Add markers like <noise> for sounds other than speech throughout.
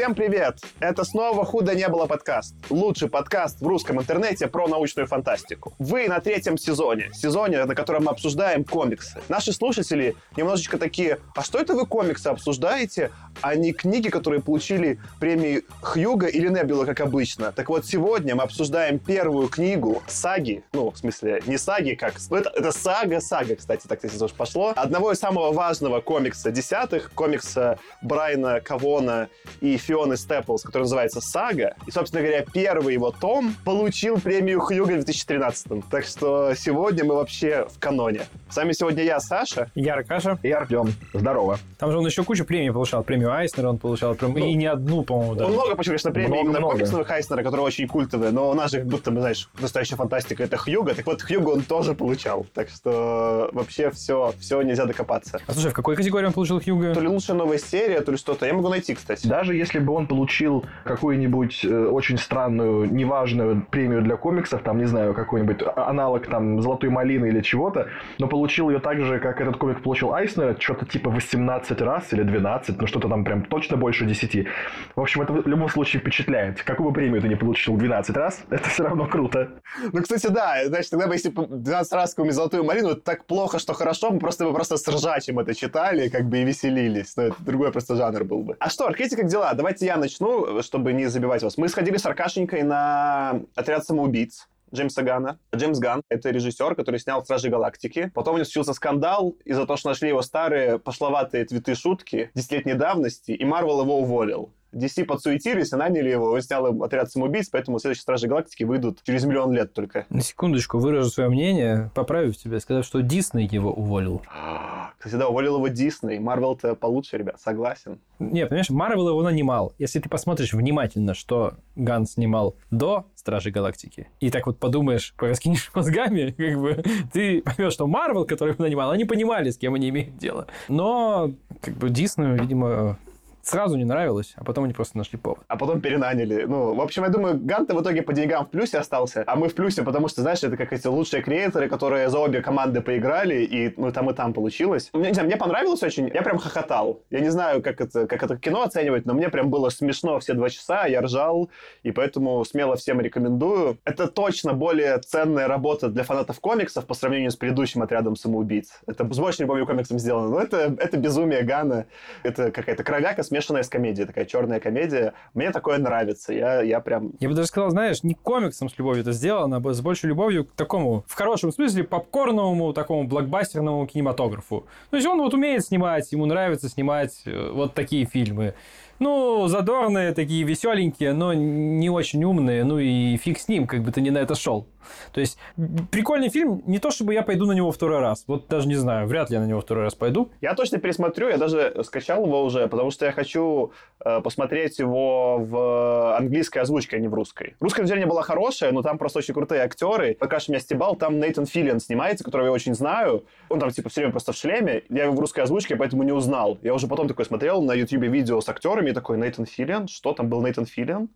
Всем привет! Это снова «Худо не было» подкаст. Лучший подкаст в русском интернете про научную фантастику. Вы на третьем сезоне. Сезоне, на котором мы обсуждаем комиксы. Наши слушатели немножечко такие, а что это вы комиксы обсуждаете, а не книги, которые получили премии Хьюга или Небюла, как обычно? Так вот, сегодня мы обсуждаем первую книгу саги, ну, в смысле, не саги, как... Ну, это, это сага-сага, кстати, так если уж пошло. Одного из самого важного комикса десятых, комикса Брайана Кавона и Фионы Степлс, который называется «Сага». И, собственно говоря, первый его том получил премию Хьюга в 2013 Так что сегодня мы вообще в каноне. С вами сегодня я, Саша. Я Аркаша. И Артем. Здорово. Там же он еще кучу премий получал. Премию Айснера он получал. Прям, ну, и не одну, по-моему, да. Он много почему, конечно, премий Много, именно много. комиксовых Айснера, которые очень культовые, но у нас же как будто бы, знаешь, настоящая фантастика — это Хьюга. Так вот, Хьюга он тоже получал. Так что вообще все, все нельзя докопаться. А слушай, в какой категории он получил Хьюга? То ли лучшая новая серия, то ли что-то. Я могу найти, кстати. Даже если бы он получил какую-нибудь э, очень странную, неважную премию для комиксов, там, не знаю, какой-нибудь а- аналог там «Золотой малины» или чего-то, но получил ее так же, как этот комик получил Айснера, что-то типа 18 раз или 12, ну что-то там прям точно больше 10. В общем, это в любом случае впечатляет. Какую бы премию ты не получил 12 раз, <laughs> это все равно круто. Ну, кстати, да. Значит, тогда бы, если бы 12 раз какую-нибудь золотую малину, это так плохо, что хорошо, мы просто бы просто с ржачем это читали, как бы и веселились. Но это другой просто жанр был бы. А что, Аркадий, как дела? Давайте я начну, чтобы не забивать вас. Мы сходили с Аркашенькой на отряд самоубийц. Джеймса Гана. Джеймс Ган — это режиссер, который снял «Стражи Галактики». Потом у него случился скандал из-за того, что нашли его старые пошловатые твиты шутки десятилетней давности, и Марвел его уволил. DC подсуетились и наняли его, он снял им отряд самоубийц, поэтому следующие Стражи Галактики выйдут через миллион лет только. На секундочку выражу свое мнение, поправив тебя, сказав, что Дисней его уволил. Кстати, да, уволил его Дисней. Марвел-то получше, ребят, согласен. Не, понимаешь, Марвел его нанимал. Если ты посмотришь внимательно, что Ган снимал до Стражей Галактики, и так вот подумаешь, пораскинешь <laughs> мозгами, как бы, ты поймешь, что Марвел, который его нанимал, они понимали, с кем они имеют дело. Но, как бы, Диснею, видимо, сразу не нравилось, а потом они просто нашли повод. А потом перенаняли. Ну, в общем, я думаю, Гант в итоге по деньгам в плюсе остался, а мы в плюсе, потому что, знаешь, это как эти лучшие креаторы, которые за обе команды поиграли, и ну, там и там получилось. Мне, не знаю, мне понравилось очень, я прям хохотал. Я не знаю, как это, как это кино оценивать, но мне прям было смешно все два часа, я ржал, и поэтому смело всем рекомендую. Это точно более ценная работа для фанатов комиксов по сравнению с предыдущим отрядом самоубийц. Это с большей любовью к комиксам сделано, но это, это безумие Гана. Это какая-то кровяка, смешанная с комедией, такая черная комедия. Мне такое нравится. Я, я прям... Я бы даже сказал, знаешь, не комиксом с любовью это сделано, а с большей любовью к такому, в хорошем смысле, попкорновому, такому блокбастерному кинематографу. То есть он вот умеет снимать, ему нравится снимать э, вот такие фильмы. Ну, задорные, такие веселенькие, но не очень умные. Ну и фиг с ним, как бы ты не на это шел. То есть, прикольный фильм, не то чтобы я пойду на него второй раз. Вот даже не знаю, вряд ли я на него второй раз пойду. Я точно пересмотрю, я даже скачал его уже, потому что я хочу э, посмотреть его в английской озвучке, а не в русской. Русская версия была хорошая, но там просто очень крутые актеры. Пока что меня стебал, там Нейтан Филлиан снимается, которого я очень знаю. Он там типа все время просто в шлеме. Я его в русской озвучке, поэтому не узнал. Я уже потом такой смотрел на ютубе видео с актерами, и такой, Нейтан Филлиан? Что там был Нейтан Филлиан?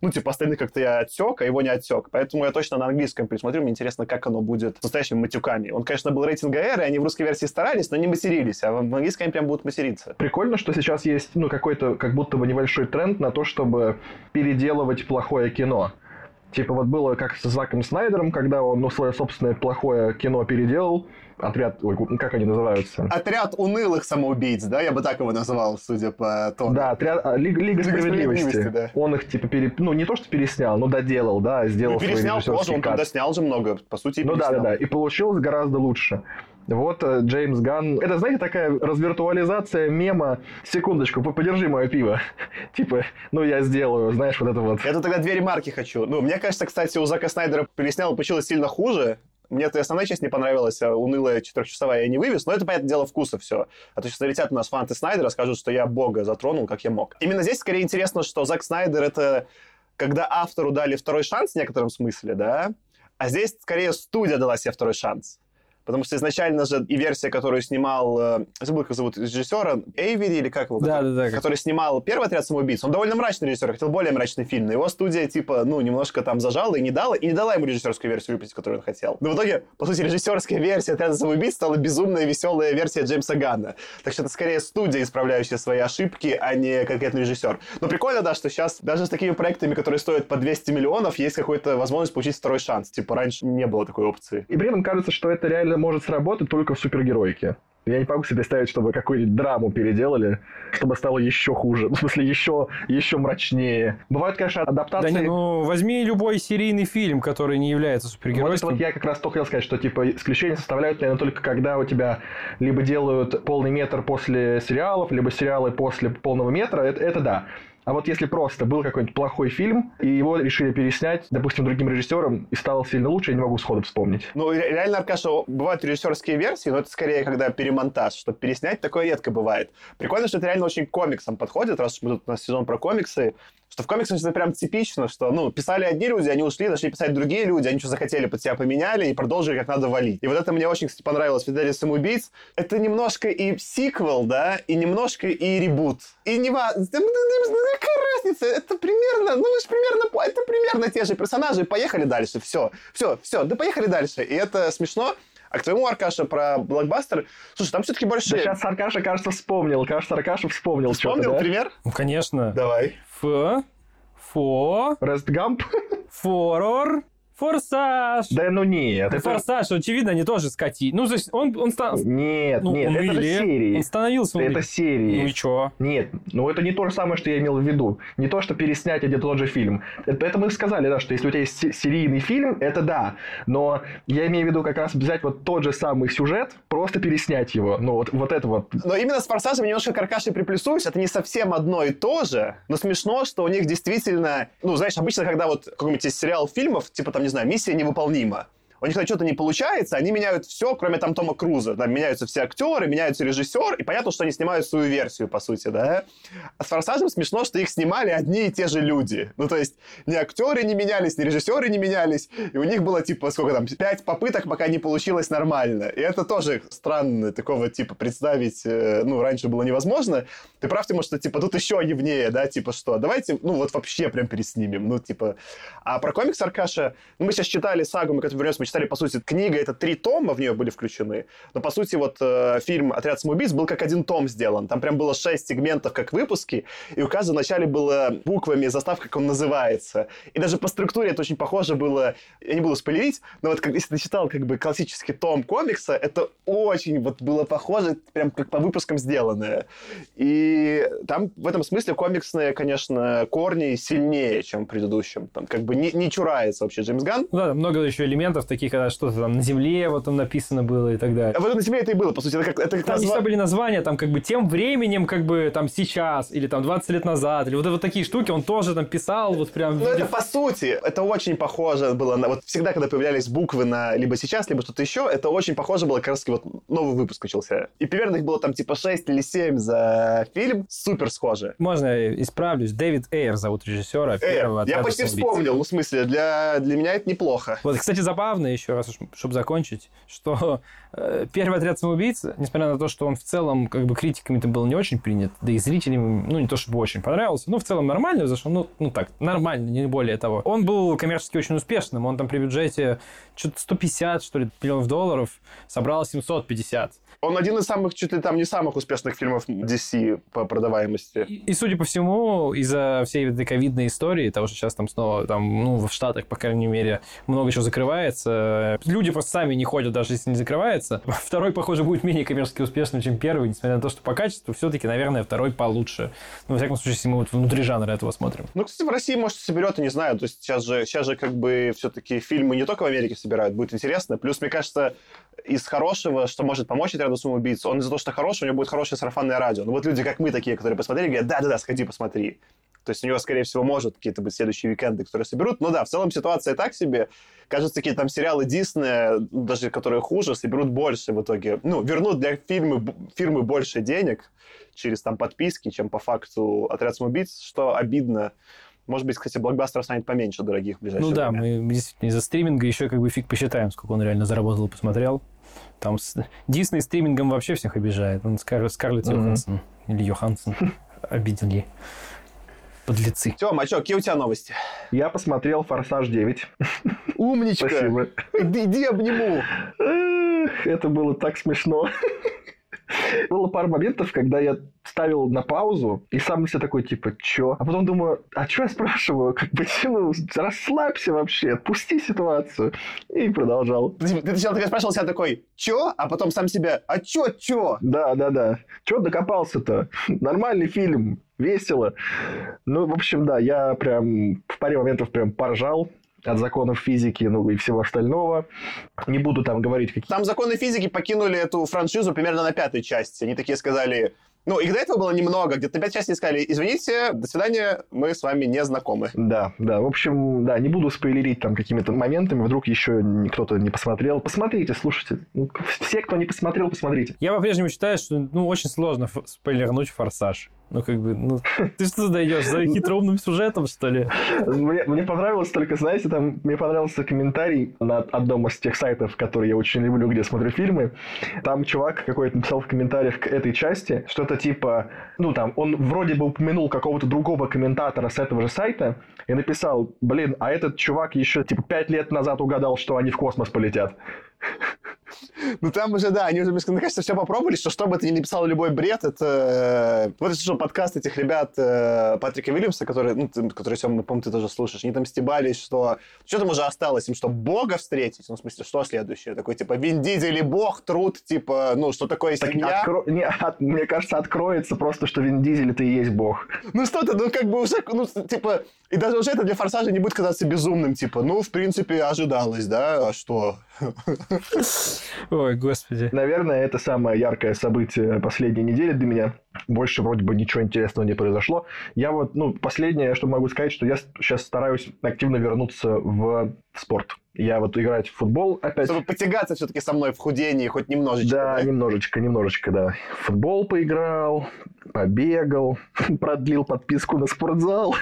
ну, типа, остальных как-то я отсек, а его не отсек. Поэтому я точно на английском пересмотрю. Мне интересно, как оно будет с настоящими матюками. Он, конечно, был рейтинг R, и они в русской версии старались, но не матерились, а в английском они прям будут материться. Прикольно, что сейчас есть, ну, какой-то, как будто бы небольшой тренд на то, чтобы переделывать плохое кино. Типа вот было как с Заком Снайдером, когда он, ну, свое собственное плохое кино переделал. Отряд, ой, как они называются? Отряд унылых самоубийц, да? Я бы так его назвал, судя по тону. Да, отряд, а, Лига, Лига справедливости. справедливости, да. Он их, типа, пере, ну, не то, что переснял, но доделал, да, сделал Ну, свой переснял тоже, режиссерский он тогда снял же много, по сути, Ну да, да, да. И получилось гораздо лучше. Вот э, Джеймс Ганн. Это, знаете, такая развиртуализация мема. Секундочку, по- подержи мое пиво. <laughs> Типа, ну я сделаю, знаешь, вот это вот. Тут тогда две ремарки хочу. Ну, мне кажется, кстати, у Зака Снайдера переснял получилось сильно хуже. Мне эта основная часть не понравилась, а унылая четырехчасовая я не вывез, но это, понятное дело, вкуса все. А то сейчас налетят у нас фанаты Снайдера, скажут, что я бога затронул, как я мог. Именно здесь скорее интересно, что Зак Снайдер это когда автору дали второй шанс в некотором смысле, да, а здесь скорее студия дала себе второй шанс. Потому что изначально же и версия, которую снимал, э, забыл, как зовут режиссера, Эйвери или как его? Да, который, да, да. Который снимал первый отряд самоубийц. Он довольно мрачный режиссер, хотел более мрачный фильм. Но его студия, типа, ну, немножко там зажала и не дала, и не дала ему режиссерскую версию выпустить, которую он хотел. Но в итоге, по сути, режиссерская версия отряда самоубийц стала безумная веселая версия Джеймса Ганна. Так что это скорее студия, исправляющая свои ошибки, а не конкретный режиссер. Но прикольно, да, что сейчас даже с такими проектами, которые стоят по 200 миллионов, есть какая-то возможность получить второй шанс. Типа, раньше не было такой опции. И при этом кажется, что это реально может сработать только в супергеройке. Я не могу себе представить, чтобы какую-нибудь драму переделали, чтобы стало еще хуже. <laughs> В смысле, еще, еще мрачнее. Бывают, конечно, адаптации... Да не, ну возьми любой серийный фильм, который не является Вот супергеройским. вот я как раз только хотел сказать, что типа исключения составляют, наверное, только когда у тебя либо делают полный метр после сериалов, либо сериалы после полного метра, это, это да. А вот если просто был какой-нибудь плохой фильм, и его решили переснять, допустим, другим режиссером, и стало сильно лучше, я не могу сходу вспомнить. Ну, ре- реально, Аркаша, бывают режиссерские версии, но это скорее, когда перемонтаж, чтобы переснять, такое редко бывает. Прикольно, что это реально очень комиксам подходит, раз уж у нас сезон про комиксы, что в комиксах это прям типично, что, ну, писали одни люди, они ушли, начали писать другие люди, они что захотели, под себя поменяли и продолжили как надо валить. И вот это мне очень, кстати, понравилось в «Фиделе самоубийц». Это немножко и сиквел, да, и немножко и ребут. И не важно, какая разница, это примерно, ну, вы же примерно, это примерно те же персонажи, поехали дальше, все, все, все, да поехали дальше. И это смешно. А к твоему, Аркаша, про блокбастер, слушай, там все-таки больше... Да сейчас Аркаша, кажется, вспомнил. Кажется, Аркаша вспомнил что-то, Вспомнил да? пример? Ну, конечно. Давай. Ф, фо, Рест Гамп? форор, форсаж. Да ну нет. это- Форсаж, очевидно, они тоже скати. Ну, то есть он, он стал... Нет, Ну, нет, это же умыли. серии. Он становился... Это умыли. серии. Ну и чё? Нет, ну это не то же самое, что я имел в виду. Не то, что переснять один и тот же фильм. Это, это мы сказали, да, что если у тебя есть се- серийный фильм, это да. Но я имею в виду как раз взять вот тот же самый сюжет, просто переснять его. Ну вот, вот это вот. Но именно с «Форсажем» я немножко каркашей приплюсуюсь. Это не совсем одно и то же, но смешно, что у них действительно... Ну, знаешь, обычно, когда вот какой-нибудь сериал фильмов, типа там, не знаю, «Миссия невыполнима», у них что-то не получается, они меняют все, кроме там Тома Круза. Да, меняются все актеры, меняется режиссер, и понятно, что они снимают свою версию, по сути, да. А с «Форсажем» смешно, что их снимали одни и те же люди. Ну, то есть, ни актеры не менялись, ни режиссеры не менялись, и у них было, типа, сколько там, пять попыток, пока не получилось нормально. И это тоже странно, такого, типа, представить, э, ну, раньше было невозможно. Ты прав, Тимур, что, типа, тут еще явнее, да, типа, что, давайте, ну, вот вообще прям переснимем, ну, типа. А про комикс Аркаша, ну, мы сейчас читали сагу, мы к этому вернемся, читали, по сути, книга, это три тома в нее были включены, но, по сути, вот э, фильм «Отряд самоубийц» был как один том сделан. Там прям было шесть сегментов, как выпуски, и у каждого вначале было буквами заставка, как он называется. И даже по структуре это очень похоже было, я не буду спойлерить, но вот как, если ты читал как бы классический том комикса, это очень вот было похоже, прям как по выпускам сделанное. И там в этом смысле комиксные, конечно, корни сильнее, чем в предыдущем. Там как бы не, не чурается вообще Джеймс Ганн. Ну да, много еще элементов таких, когда что-то там на земле вот там написано было и так далее. А вот на земле это и было, по сути. Это как, это как Там назва- всегда были названия, там как бы тем временем, как бы там сейчас, или там 20 лет назад, или вот, вот такие штуки он тоже там писал, вот прям... Ну, это по сути, это очень похоже было на... Вот всегда, когда появлялись буквы на либо сейчас, либо что-то еще, это очень похоже было, как раз вот новый выпуск начался. И примерно их было там типа 6 или 7 за фильм. Супер схоже. Можно я исправлюсь? Дэвид Эйр зовут режиссера Э, первого я «Отряда почти самоубийц». вспомнил, ну, в смысле, для, для меня это неплохо. Вот, кстати, забавно еще раз, чтобы закончить, что э, первый отряд самоубийц, несмотря на то, что он в целом как бы критиками-то был не очень принят, да и зрителям, ну, не то чтобы очень понравился, но в целом нормально зашел, ну, ну так, нормально, не более того. Он был коммерчески очень успешным, он там при бюджете что-то 150, что ли, миллионов долларов собрал 750. Он один из самых, чуть ли там не самых успешных фильмов DC по продаваемости. И, и, судя по всему, из-за всей этой ковидной истории, того, что сейчас там снова, там, ну, в Штатах, по крайней мере, много чего закрывается, люди просто сами не ходят, даже если не закрывается. <laughs> Второй, похоже, будет менее коммерчески успешным, чем первый, несмотря на то, что по качеству все-таки, наверное, второй получше. Ну, во всяком случае, если мы вот внутри жанра этого смотрим. Ну, кстати, в России, может, соберет, я не знаю. То есть сейчас же, сейчас же как бы все-таки фильмы не только в Америке собирают, будет интересно. Плюс, мне кажется, из хорошего, что может помочь отряду самоубийц, он из-за того, что хороший, у него будет хорошее сарафанное радио. Ну, вот люди, как мы такие, которые посмотрели, говорят, да-да-да, сходи, посмотри. То есть у него, скорее всего, может какие-то быть следующие уикенды, которые соберут. Ну да, в целом ситуация так себе. Кажется, такие там сериалы Диснея, даже которые хуже, соберут больше в итоге. Ну, вернут для фирмы, фирмы больше денег через там подписки, чем по факту отряд самоубийц, что обидно Может быть, кстати, блокбастеров станет поменьше дорогих в ближайшее Ну да, время. мы действительно из-за стриминга еще как бы фиг посчитаем, сколько он реально заработал и посмотрел. Там с... Дисней стримингом вообще всех обижает. Он Скар... Скарлетт Мгм. Йоханссон или Йоханссон <laughs> обидели. Подлецы. Тёма, а что, какие у тебя новости? Я посмотрел «Форсаж 9». <laughs> Умничка! Спасибо. Иди, иди обниму. Это было так смешно. Было пару моментов, когда я ставил на паузу и сам на себя такой, типа, чё? А потом думаю, а чё я спрашиваю? Как бы, ну, расслабься вообще, отпусти ситуацию. И продолжал. Ты, ты сначала такой спрашивал себя такой, чё? А потом сам себя, а чё, чё? Да, да, да. Чё докопался-то? Нормальный фильм, весело. Ну, в общем, да, я прям в паре моментов прям поржал от законов физики, ну и всего остального. Не буду там говорить, какие... Там законы физики покинули эту франшизу примерно на пятой части. Они такие сказали, ну, их до этого было немного, где-то пять частей сказали, извините, до свидания, мы с вами не знакомы. Да, да. В общем, да, не буду спойлерить там какими-то моментами, вдруг еще кто-то не посмотрел. Посмотрите, слушайте. Ну, Все, кто не посмотрел, посмотрите. Я по-прежнему считаю, что ну, очень сложно спойлернуть «Форсаж». Ну, как бы, ну, ты что даешь за хитроумным сюжетом, что ли? Мне, мне понравилось только, знаете, там мне понравился комментарий на одном из тех сайтов, которые я очень люблю, где смотрю фильмы. Там чувак какой-то написал в комментариях к этой части что-то типа, ну там, он вроде бы упомянул какого-то другого комментатора с этого же сайта и написал, блин, а этот чувак еще типа пять лет назад угадал, что они в космос полетят. <laughs> Ну, там уже, да, они уже, мне кажется, все попробовали, что что бы ты ни написал любой бред, это... э, Вот я слушал подкаст этих ребят э, Патрика Вильямса, который, ну, ты- который, Сёма, по-моему, ты тоже слушаешь, они там стебались, что... Что там уже осталось им, что Бога встретить? Ну, в смысле, что следующее? Такой, типа, Вин Дизель и Бог, труд, типа, ну, что такое Так семья? откро- не, от- мне кажется, откроется просто, что Вин Дизель это и есть бог. Ну, что-то, ну, как бы уже, ну, типа... И даже уже это для Форсажа не будет казаться безумным, типа, ну, в принципе, ожидалось, да, а что? Ой, господи. Наверное, это самое яркое событие последней недели для меня. Больше вроде бы ничего интересного не произошло. Я вот, ну, последнее, что могу сказать, что я сейчас стараюсь активно вернуться в спорт. Я вот играть в футбол опять. Чтобы потягаться все-таки со мной в худении хоть немножечко, Да, да? немножечко, немножечко, да. Футбол поиграл, побегал, <laughs> продлил подписку на спортзал.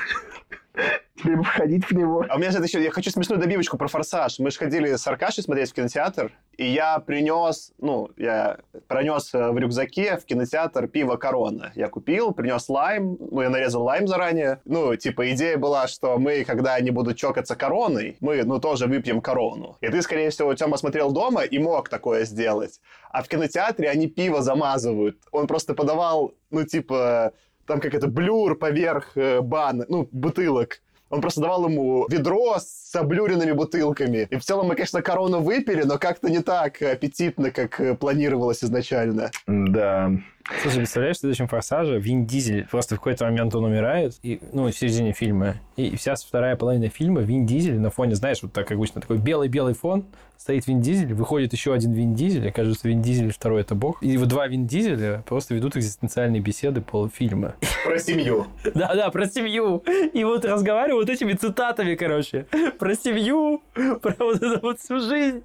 Бы входить в него. А у меня же еще, я хочу смешную добивочку про «Форсаж». Мы же ходили с Аркашей смотреть в кинотеатр, и я принес, ну, я пронес э, в рюкзаке в кинотеатр пиво «Корона». Я купил, принес лайм, ну, я нарезал лайм заранее. Ну, типа, идея была, что мы, когда они будут чокаться короной, мы, ну, тоже выпьем корону. И ты, скорее всего, Тёма смотрел дома и мог такое сделать. А в кинотеатре они пиво замазывают. Он просто подавал, ну, типа, там как это, блюр поверх э, бан, ну, бутылок. Он просто давал ему ведро с облюренными бутылками. И в целом мы, конечно, корону выпили, но как-то не так аппетитно, как э, планировалось изначально. Да. Слушай, представляешь, в следующем «Форсаже» Вин Дизель просто в какой-то момент он умирает, и, ну, в середине фильма, и вся вторая половина фильма Вин Дизель на фоне, знаешь, вот так обычно, такой белый-белый фон, стоит Вин Дизель, выходит еще один Вин Дизель, окажется Вин Дизель второй это бог, и вот два Вин Дизеля просто ведут экзистенциальные беседы полфильма. Про семью. <laughs> Да-да, про семью. И вот разговаривают этими цитатами, короче. Про семью, про вот эту вот всю жизнь.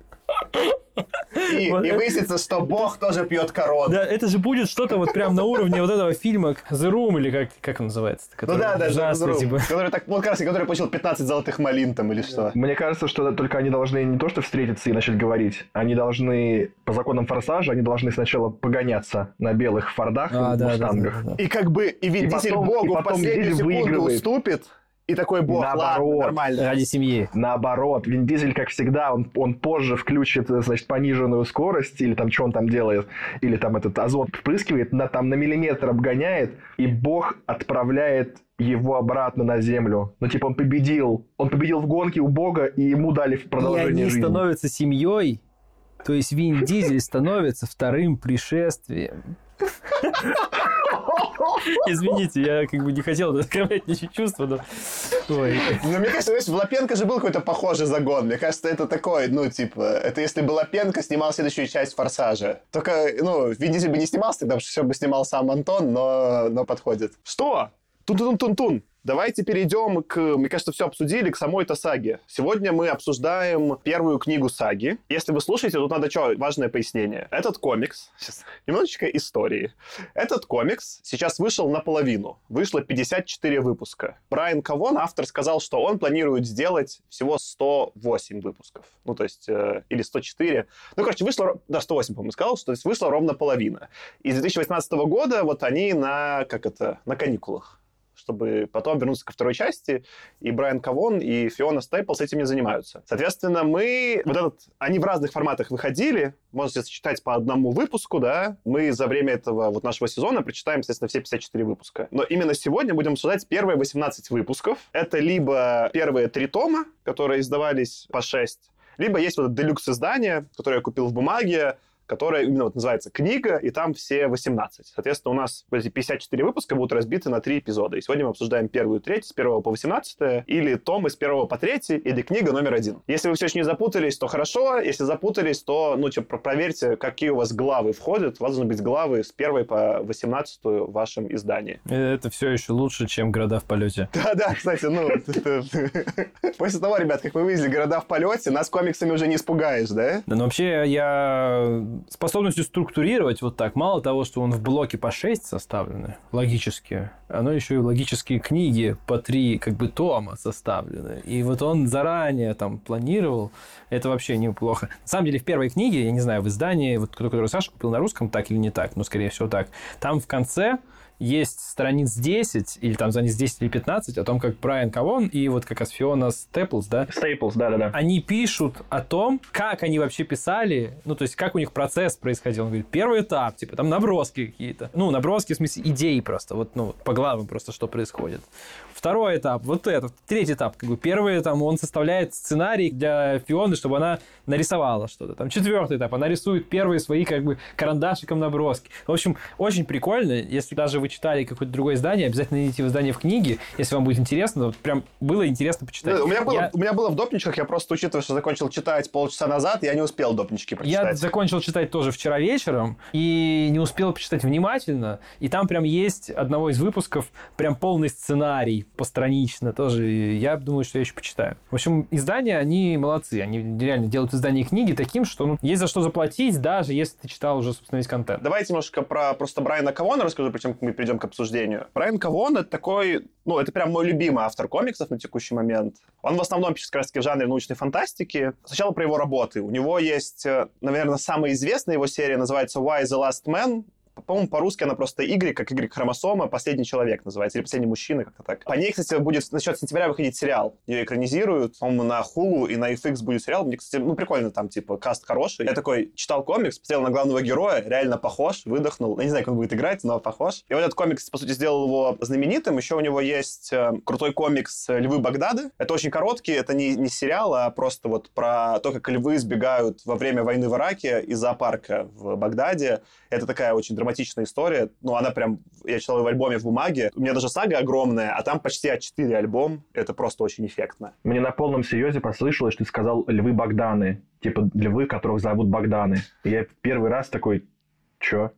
И, Вот и это- выяснится, что Бог тоже пьет корону. Да, это же будет что-то вот прям на уровне вот этого фильма The Room, или как, как он называется? Ну который да, да, ужасный, Друг, типа. который, так, ну, как раз, который получил 15 золотых малин там или что. Мне кажется, что только они должны не то что встретиться и начать говорить, они должны, по законам форсажа, они должны сначала погоняться на белых фордах А, и да, да, да, мустангах. да, да. И как бы и Вин Дизель Богу и в потом последнюю Дизель секунду выигрывает. уступит, и такой Бог, ладно, Наоборот. нормально. Ради семьи. Наоборот, Вин Дизель, как всегда, он, он позже включит, значит, пониженную скорость, или там, что он там делает, или там этот азот впрыскивает, на, там на миллиметр обгоняет, и Бог отправляет его обратно на землю. Ну, типа, он победил. Он победил в гонке у Бога, и ему дали в И продолжение они жизни. становятся семьей. То есть Вин Дизель становится вторым пришествием. Извините, я как бы не хотел открывать ничьи чувства, но... Ой. Ну, мне кажется, знаешь, в Лапенко же был какой-то похожий загон. Мне кажется, это такой, ну, типа, это если бы Лапенко снимал следующую часть «Форсажа». Только, ну, Вин Дизель бы не снимался, тогда все бы снимал сам Антон, но, но подходит. Что? Тун-тун-тун-тун. Давайте перейдем к, мне кажется, все обсудили, к самой-то саге. Сегодня мы обсуждаем первую книгу саги. Если вы слушаете, тут надо что, важное пояснение. Этот комикс, сейчас немножечко истории. Этот комикс сейчас вышел наполовину. Вышло 54 выпуска. Брайан Кавон, автор, сказал, что он планирует сделать всего 108 выпусков. Ну, то есть, э, или 104. Ну, короче, вышло, да, 108, по-моему, сказал, что то есть вышло ровно половина. И с 2018 года вот они на, как это, на каникулах чтобы потом вернуться ко второй части, и Брайан Кавон, и Фиона Стейплс этим не занимаются. Соответственно, мы... Вот этот... Они в разных форматах выходили, можете сочетать по одному выпуску, да. Мы за время этого вот нашего сезона прочитаем, естественно, все 54 выпуска. Но именно сегодня будем обсуждать первые 18 выпусков. Это либо первые три тома, которые издавались по 6, либо есть вот делюкс издание, которое я купил в бумаге, которая именно вот называется «Книга», и там все 18. Соответственно, у нас эти 54 выпуска будут разбиты на три эпизода. И сегодня мы обсуждаем первую и третью, с 1 по 18, или том из 1 по 3, или книга номер один. Если вы все еще не запутались, то хорошо. Если запутались, то, ну, типа, проверьте, какие у вас главы входят. У вас должны быть главы с 1 по 18 в вашем издании. Это все еще лучше, чем «Города в полете». <laughs> Да-да, кстати, ну... <laughs> После того, ребят, как мы вывезли «Города в полете», нас комиксами уже не испугаешь, да? Да, но вообще я способностью структурировать вот так, мало того, что он в блоке по 6 составлены, логически, оно еще и в логические книги по 3 как бы тома составлены. И вот он заранее там планировал, это вообще неплохо. На самом деле в первой книге, я не знаю, в издании, вот, которую Саша купил на русском, так или не так, но скорее всего так, там в конце есть страниц 10, или там страниц 10 или 15, о том, как Брайан Кавон и вот как раз Фиона Степлс, да? Стейплс, да-да-да. Они пишут о том, как они вообще писали, ну, то есть, как у них процесс происходил. Он говорит, первый этап, типа, там наброски какие-то. Ну, наброски, в смысле, идеи просто, вот, ну, по главам просто, что происходит. Второй этап, вот этот. Третий этап, как бы, первый, там, он составляет сценарий для Фионы, чтобы она нарисовала что-то. Там, четвертый этап, она рисует первые свои, как бы, карандашиком наброски. В общем, очень прикольно, если даже вы читали какое-то другое издание, обязательно в издание в книге, если вам будет интересно. Вот прям было интересно почитать. у, меня было, я... у меня было в допничках, я просто, учитывая, что закончил читать полчаса назад, я не успел допнички прочитать. Я закончил читать тоже вчера вечером, и не успел почитать внимательно, и там прям есть одного из выпусков прям полный сценарий постранично тоже. Я думаю, что я еще почитаю. В общем, издания, они молодцы. Они реально делают издание книги таким, что ну, есть за что заплатить, даже если ты читал уже, собственно, весь контент. Давайте немножко про просто Брайана Кавона расскажу, причем мы перейдем к обсуждению. Брайан Кавон — это такой, ну, это прям мой любимый автор комиксов на текущий момент. Он в основном пишет как раз в жанре научной фантастики. Сначала про его работы. У него есть, э, наверное, самая известная его серия, называется «Why the Last Man», по-моему, по-русски она просто Y, как Y-хромосома, «Последний человек» называется, или «Последний мужчина», как-то так. По ней, кстати, будет насчет сентября выходить сериал. Ее экранизируют, по-моему, на Hulu и на FX будет сериал. Мне, кстати, ну, прикольно, там, типа, каст хороший. Я такой читал комикс, посмотрел на главного героя, реально похож, выдохнул. Я не знаю, как он будет играть, но похож. И вот этот комикс, по сути, сделал его знаменитым. Еще у него есть э, крутой комикс «Львы Багдада». Это очень короткий, это не, не сериал, а просто вот про то, как львы сбегают во время войны в Ираке из зоопарка в Багдаде. Это такая очень драматичная история. Ну, она прям... Я читал ее в альбоме в бумаге. У меня даже сага огромная, а там почти А4 альбом. Это просто очень эффектно. Мне на полном серьезе послышалось, что ты сказал «Львы Богданы». Типа львы, которых зовут Богданы. И я первый раз такой... Чё?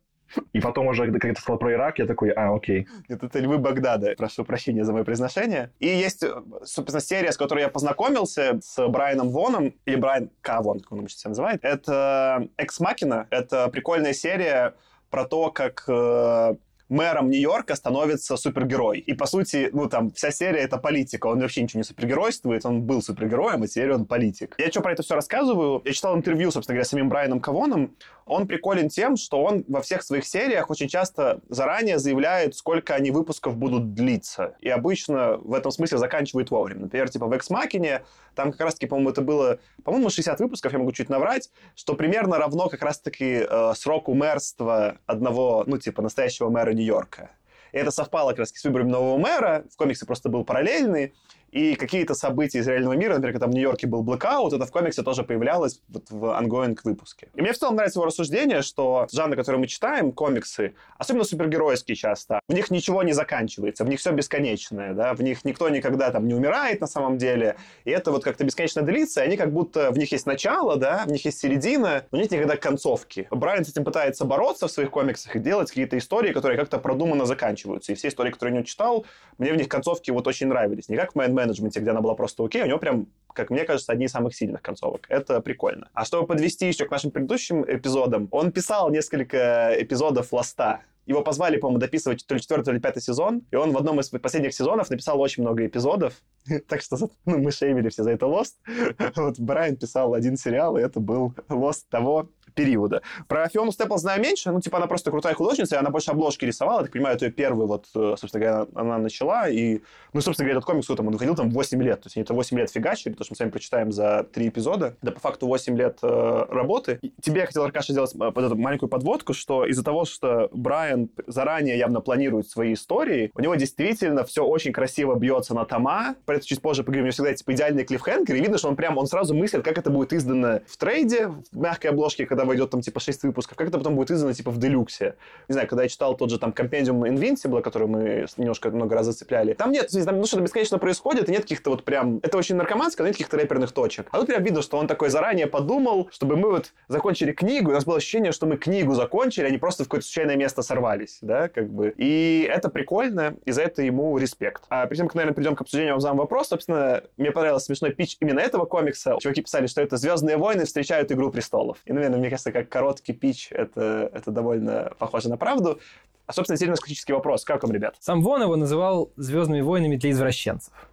И потом уже, когда ты сказал про Ирак, я такой, а, окей. Это, это львы Багдада. Прошу прощения за мое произношение. И есть, собственно, серия, с которой я познакомился, с Брайаном Воном, или Брайан К. Вон, как он себя называет. Это «Экс Макина». Это прикольная серия про то, как э, мэром Нью-Йорка становится супергерой. И, по сути, ну, там, вся серия — это политика. Он вообще ничего не супергеройствует, он был супергероем, а теперь он политик. Я что про это все рассказываю? Я читал интервью, собственно говоря, с самим Брайаном Кавоном. Он приколен тем, что он во всех своих сериях очень часто заранее заявляет, сколько они выпусков будут длиться. И обычно в этом смысле заканчивает вовремя. Например, типа в «Экс-Макине» там как раз-таки, по-моему, это было, по-моему, 60 выпусков, я могу чуть наврать, что примерно равно как раз-таки э, сроку мэрства одного, ну, типа, настоящего мэра Нью-Йорка. И это совпало как раз с выбором нового мэра, в комиксе просто был параллельный, и какие-то события из реального мира, например, когда в Нью-Йорке был блэкаут, это в комиксе тоже появлялось вот в ongoing выпуске. И мне в целом нравится его рассуждение, что жанры, которые мы читаем, комиксы, особенно супергеройские часто, в них ничего не заканчивается, в них все бесконечное, да, в них никто никогда там не умирает на самом деле, и это вот как-то бесконечно длится, и они как будто, в них есть начало, да, в них есть середина, но нет никогда концовки. Брайан с этим пытается бороться в своих комиксах и делать какие-то истории, которые как-то продуманно заканчиваются. И все истории, которые я не читал, мне в них концовки вот очень нравились. Не как в Mind Management, где она была просто окей, у него прям, как мне кажется, одни из самых сильных концовок. Это прикольно. А чтобы подвести еще к нашим предыдущим эпизодам, он писал несколько эпизодов «Ласта», его позвали, по-моему, дописывать то ли четвертый, то ли пятый сезон, и он в одном из последних сезонов написал очень много эпизодов, <laughs> так что <laughs> ну, мы шеймили все за это Lost. <laughs> Вот Брайан писал один сериал, и это был Lost того периода. Про Фиону Степл знаю меньше, ну, типа, она просто крутая художница, и она больше обложки рисовала, я так понимаю, это ее первый, вот, э, собственно говоря, она начала, и, ну, собственно говоря, этот комикс, там, он выходил там 8 лет, то есть они это 8 лет фигачили, то, что мы с вами прочитаем за 3 эпизода, да, по факту 8 лет э, работы. И тебе я хотел, Аркаша, сделать э, вот эту маленькую подводку, что из-за того, что Брайан заранее явно планирует свои истории, у него действительно все очень красиво бьется на тома, про это чуть позже поговорим, у него всегда, типа, идеальный клиффхенгер, и видно, что он прям, он сразу мыслит, как это будет издано в трейде, в мягкой обложке, когда войдет там, типа, 6 выпусков, как это потом будет издано, типа, в делюксе. Не знаю, когда я читал тот же там компендиум Invincible, который мы немножко много раз зацепляли, там нет, там, ну, что-то бесконечно происходит, и нет каких-то вот прям... Это очень наркоманское, но нет каких-то рэперных точек. А тут прям видно, что он такой заранее подумал, чтобы мы вот закончили книгу, у нас было ощущение, что мы книгу закончили, а не просто в какое-то случайное место сорвались, да, как бы. И это прикольно, и за это ему респект. А перед тем, как, наверное, перейдем к обсуждению вам вопрос, собственно, мне понравился смешной пич именно этого комикса. Чуваки писали, что это «Звездные войны встречают Игру престолов». И, наверное, мне кажется, как короткий пич, это, это довольно похоже на правду. А, собственно, сильно классический вопрос. Как вам, ребят? Сам Вон его называл «Звездными войнами для извращенцев». <laughs>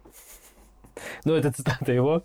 Ну, это цитата его,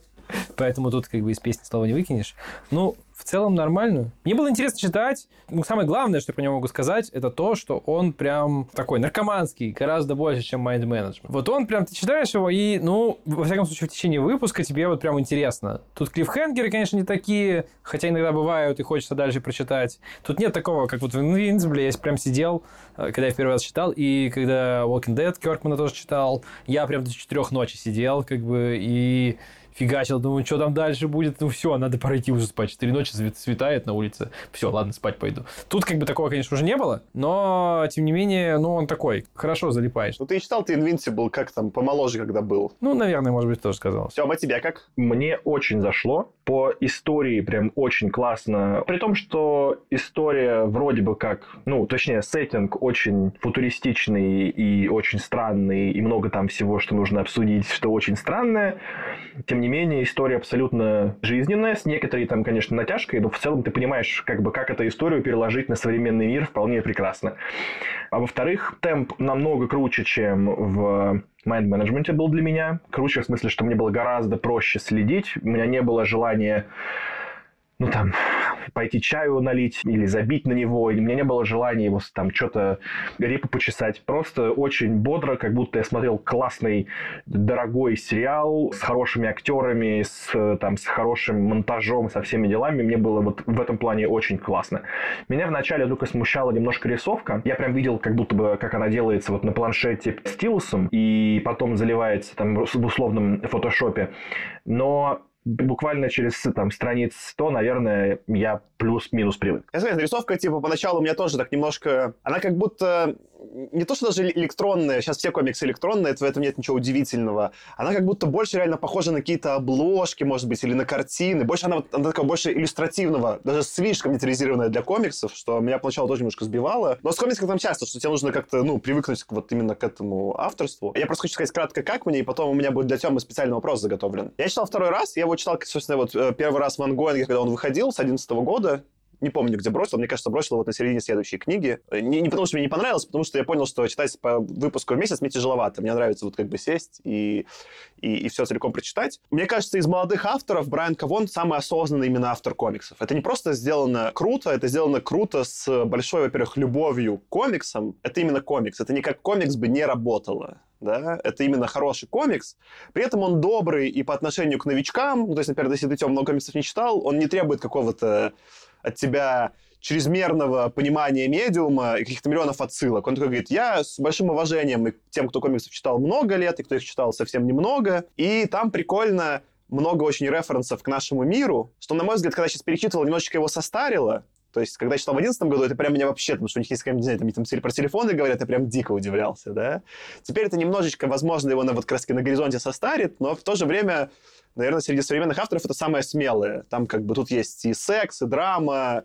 поэтому тут как бы из песни слова не выкинешь. Ну, в целом нормально. Мне было интересно читать. Ну, самое главное, что я про него могу сказать, это то, что он прям такой наркоманский, гораздо больше, чем Mind Management. Вот он прям, ты читаешь его, и, ну, во всяком случае, в течение выпуска тебе вот прям интересно. Тут клиффхенгеры, конечно, не такие, хотя иногда бывают, и хочется дальше прочитать. Тут нет такого, как вот в Invincible, я прям сидел, э, когда я в первый раз читал, и когда Walking Dead Кёркмана тоже читал, я прям до четырех ночи сидел, как бы, и фигачил, думаю, что там дальше будет, ну все, надо пройти уже спать. Четыре ночи светает на улице, все, ладно, спать пойду. Тут как бы такого, конечно, уже не было, но, тем не менее, ну, он такой, хорошо залипаешь. Ну, ты читал ты Invincible, как там, помоложе, когда был? Ну, наверное, может быть, тоже сказал. Все, а тебе как? Мне очень зашло. По истории прям очень классно. При том, что история вроде бы как, ну, точнее, сеттинг очень футуристичный и очень странный, и много там всего, что нужно обсудить, что очень странное. Тем не менее, история абсолютно жизненная, с некоторой там, конечно, натяжкой, но в целом ты понимаешь, как бы, как эту историю переложить на современный мир вполне прекрасно. А во-вторых, темп намного круче, чем в Mind Management был для меня. Круче в смысле, что мне было гораздо проще следить. У меня не было желания ну, там, пойти чаю налить или забить на него. И у меня не было желания его там что-то репу почесать. Просто очень бодро, как будто я смотрел классный, дорогой сериал с хорошими актерами, с, там, с хорошим монтажом, со всеми делами. Мне было вот в этом плане очень классно. Меня вначале только смущала немножко рисовка. Я прям видел, как будто бы, как она делается вот на планшете стилусом, и потом заливается там в условном фотошопе. Но буквально через там, страниц 100, наверное, я плюс-минус привык. Я знаю, рисовка, типа, поначалу у меня тоже так немножко... Она как будто не то, что даже электронная, сейчас все комиксы электронные, в этом нет ничего удивительного. Она как будто больше реально похожа на какие-то обложки, может быть, или на картины. Больше она, она такая больше иллюстративного, даже слишком детализированная для комиксов, что меня поначалу тоже немножко сбивало. Но с комиксом там часто, что тебе нужно как-то, ну, привыкнуть вот именно к этому авторству. Я просто хочу сказать кратко, как мне, и потом у меня будет для Тёмы специальный вопрос заготовлен. Я читал второй раз, я его читал, собственно, вот э, первый раз в Ангоинге, когда он выходил с 11 года, не помню, где бросил. Мне кажется, бросил вот на середине следующей книги. Не, не потому, что мне не понравилось, а потому что я понял, что читать по выпуску в месяц мне тяжеловато. Мне нравится вот как бы сесть и, и, и все целиком прочитать. Мне кажется, из молодых авторов Брайан Кавон самый осознанный именно автор комиксов. Это не просто сделано круто, это сделано круто с большой, во-первых, любовью к комиксам. Это именно комикс. Это не как комикс бы не работало да, это именно хороший комикс. При этом он добрый и по отношению к новичкам, ну, то есть, например, если ты много комиксов не читал, он не требует какого-то от тебя чрезмерного понимания медиума и каких-то миллионов отсылок. Он такой говорит, я с большим уважением и тем, кто комиксов читал много лет, и кто их читал совсем немного, и там прикольно много очень референсов к нашему миру, что, на мой взгляд, когда я сейчас перечитывал, немножечко его состарило, то есть, когда я читал в 2011 году, это прям меня вообще, потому что у них есть, знаю, там, там про телефоны говорят, я прям дико удивлялся, да. Теперь это немножечко, возможно, его на, вот, краски на горизонте состарит, но в то же время, наверное, среди современных авторов это самое смелое. Там как бы тут есть и секс, и драма,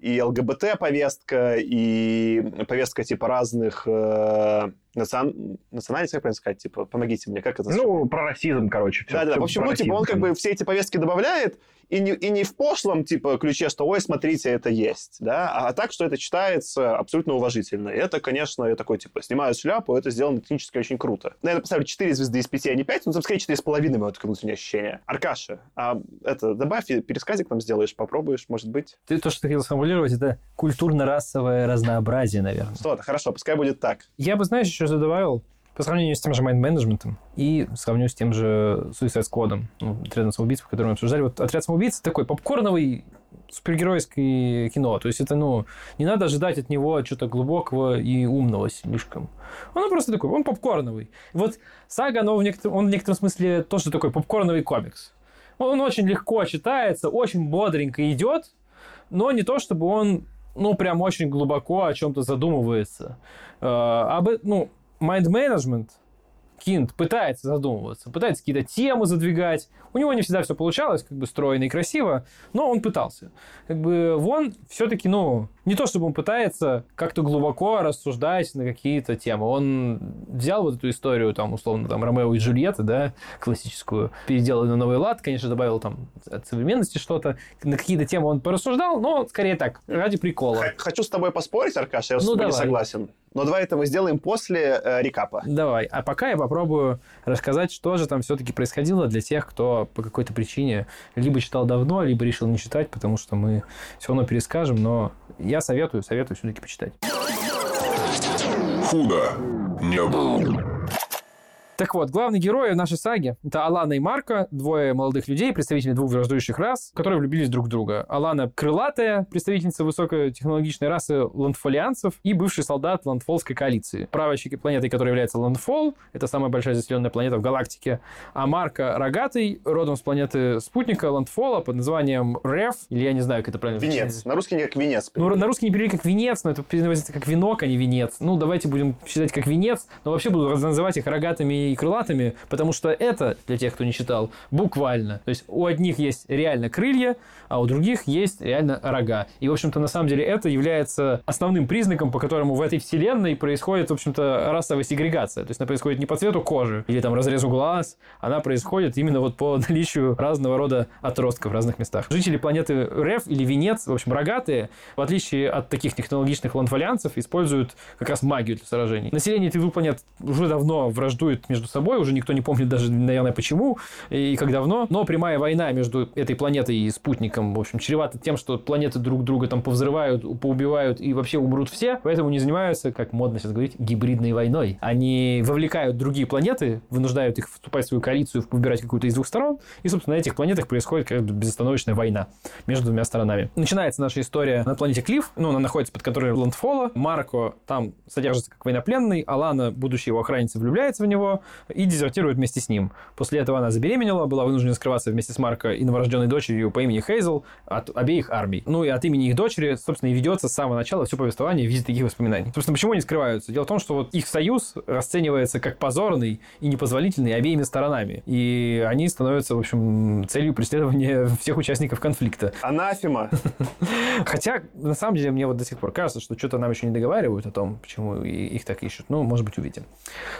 и ЛГБТ-повестка, и повестка типа разных э, национ... национальностей, как правильно сказать, типа, помогите мне, как это? Ну, про расизм, короче. Все, да, да, в общем, ну, типа, он как бы все эти повестки добавляет, и не, и не в пошлом, типа, ключе, что, ой, смотрите, это есть, да, а так, что это читается абсолютно уважительно. И это, конечно, я такой, типа, снимаю шляпу, это сделано технически очень круто. Наверное, поставлю 4 звезды из 5, а не 5, ну, там, скорее, 4,5 мое такое внутреннее ощущение. Аркаша, а это, добавь, пересказик нам сделаешь, попробуешь, может быть? Ты то, что ты хотел сформулировать, это культурно-расовое разнообразие, наверное. Что-то, хорошо, пускай будет так. Я бы, знаешь, еще задавал по сравнению с тем же Management и сравню с тем же Suicide Squad, ну, отрядом самоубийц, который мы обсуждали. Вот отряд самоубийц такой попкорновый супергеройское кино. То есть это, ну, не надо ожидать от него чего-то глубокого и умного слишком. Он просто такой, он попкорновый. Вот Сага, оно в некотор... он в некотором смысле тоже такой попкорновый комикс. Он очень легко читается, очень бодренько идет, но не то, чтобы он ну, прям очень глубоко о чем-то задумывается. Э, об, ну, mind management Кинт пытается задумываться, пытается какие-то темы задвигать. У него не всегда все получалось, как бы стройно и красиво, но он пытался. Как бы Вон все-таки, ну, не то чтобы он пытается как-то глубоко рассуждать на какие-то темы. Он взял вот эту историю, там, условно, там, Ромео и Джульетта, да, классическую, переделал на новый лад, конечно, добавил там от современности что-то. На какие-то темы он порассуждал, но скорее так, ради прикола. Хочу с тобой поспорить, Аркаш, я ну, с тобой не согласен. Но давай это мы сделаем после э, рекапа. Давай. А пока я попробую рассказать, что же там все-таки происходило для тех, кто по какой-то причине либо читал давно, либо решил не читать, потому что мы все равно перескажем, но я советую, советую все-таки почитать. Худо не было. Так вот, главные герои в нашей саге — это Алана и Марко, двое молодых людей, представители двух враждующих рас, которые влюбились друг в друга. Алана — крылатая, представительница высокотехнологичной расы ландфолианцев и бывший солдат ландфолской коалиции. Правящей планетой, которая является Ландфол, это самая большая заселенная планета в галактике, а Марко — рогатый, родом с планеты спутника Ландфола под названием Реф, или я не знаю, как это правильно Венец. На русский не как венец. Ну, на русский не перевели как венец, но это переводится как венок, а не венец. Ну, давайте будем считать как венец, но вообще буду называть их рогатыми и крылатыми, потому что это, для тех, кто не читал, буквально. То есть у одних есть реально крылья, а у других есть реально рога. И, в общем-то, на самом деле это является основным признаком, по которому в этой вселенной происходит, в общем-то, расовая сегрегация. То есть она происходит не по цвету кожи или там разрезу глаз, она происходит именно вот по наличию разного рода отростков в разных местах. Жители планеты Реф или Венец, в общем, рогатые, в отличие от таких технологичных ланфолианцев, используют как раз магию для сражений. Население этих двух планет уже давно враждует между собой, уже никто не помнит даже, наверное, почему и как давно, но прямая война между этой планетой и спутником, в общем, чревата тем, что планеты друг друга там повзрывают, поубивают и вообще умрут все, поэтому не занимаются, как модно сейчас говорить, гибридной войной. Они вовлекают другие планеты, вынуждают их вступать в свою коалицию, выбирать какую-то из двух сторон, и, собственно, на этих планетах происходит как бы безостановочная война между двумя сторонами. Начинается наша история на планете Клифф, ну, она находится под контролем Ландфола, Марко там содержится как военнопленный, Алана, будущая его охранница, влюбляется в него, и дезертирует вместе с ним. После этого она забеременела, была вынуждена скрываться вместе с Марко и новорожденной дочерью по имени Хейзел от обеих армий. Ну и от имени их дочери, собственно, и ведется с самого начала все повествование в виде таких воспоминаний. Собственно, почему они скрываются? Дело в том, что вот их союз расценивается как позорный и непозволительный обеими сторонами. И они становятся, в общем, целью преследования всех участников конфликта. Анафема. <laughs> Хотя, на самом деле, мне вот до сих пор кажется, что что-то нам еще не договаривают о том, почему их так ищут. Ну, может быть, увидим.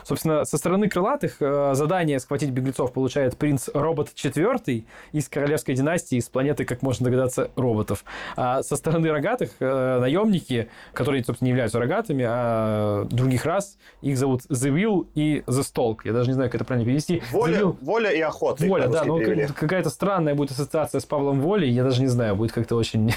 Собственно, со стороны крылатых э, задание схватить беглецов получает принц Робот IV из королевской династии, из планеты, как можно догадаться, роботов. А со стороны рогатых э, наемники, которые, собственно, не являются рогатыми, а других рас, их зовут The Will и The Stalk. Я даже не знаю, как это правильно перевести. Воля, Will... воля и охота. Воля, да, но какая-то странная будет ассоциация с Павлом Волей, я даже не знаю, будет как-то очень...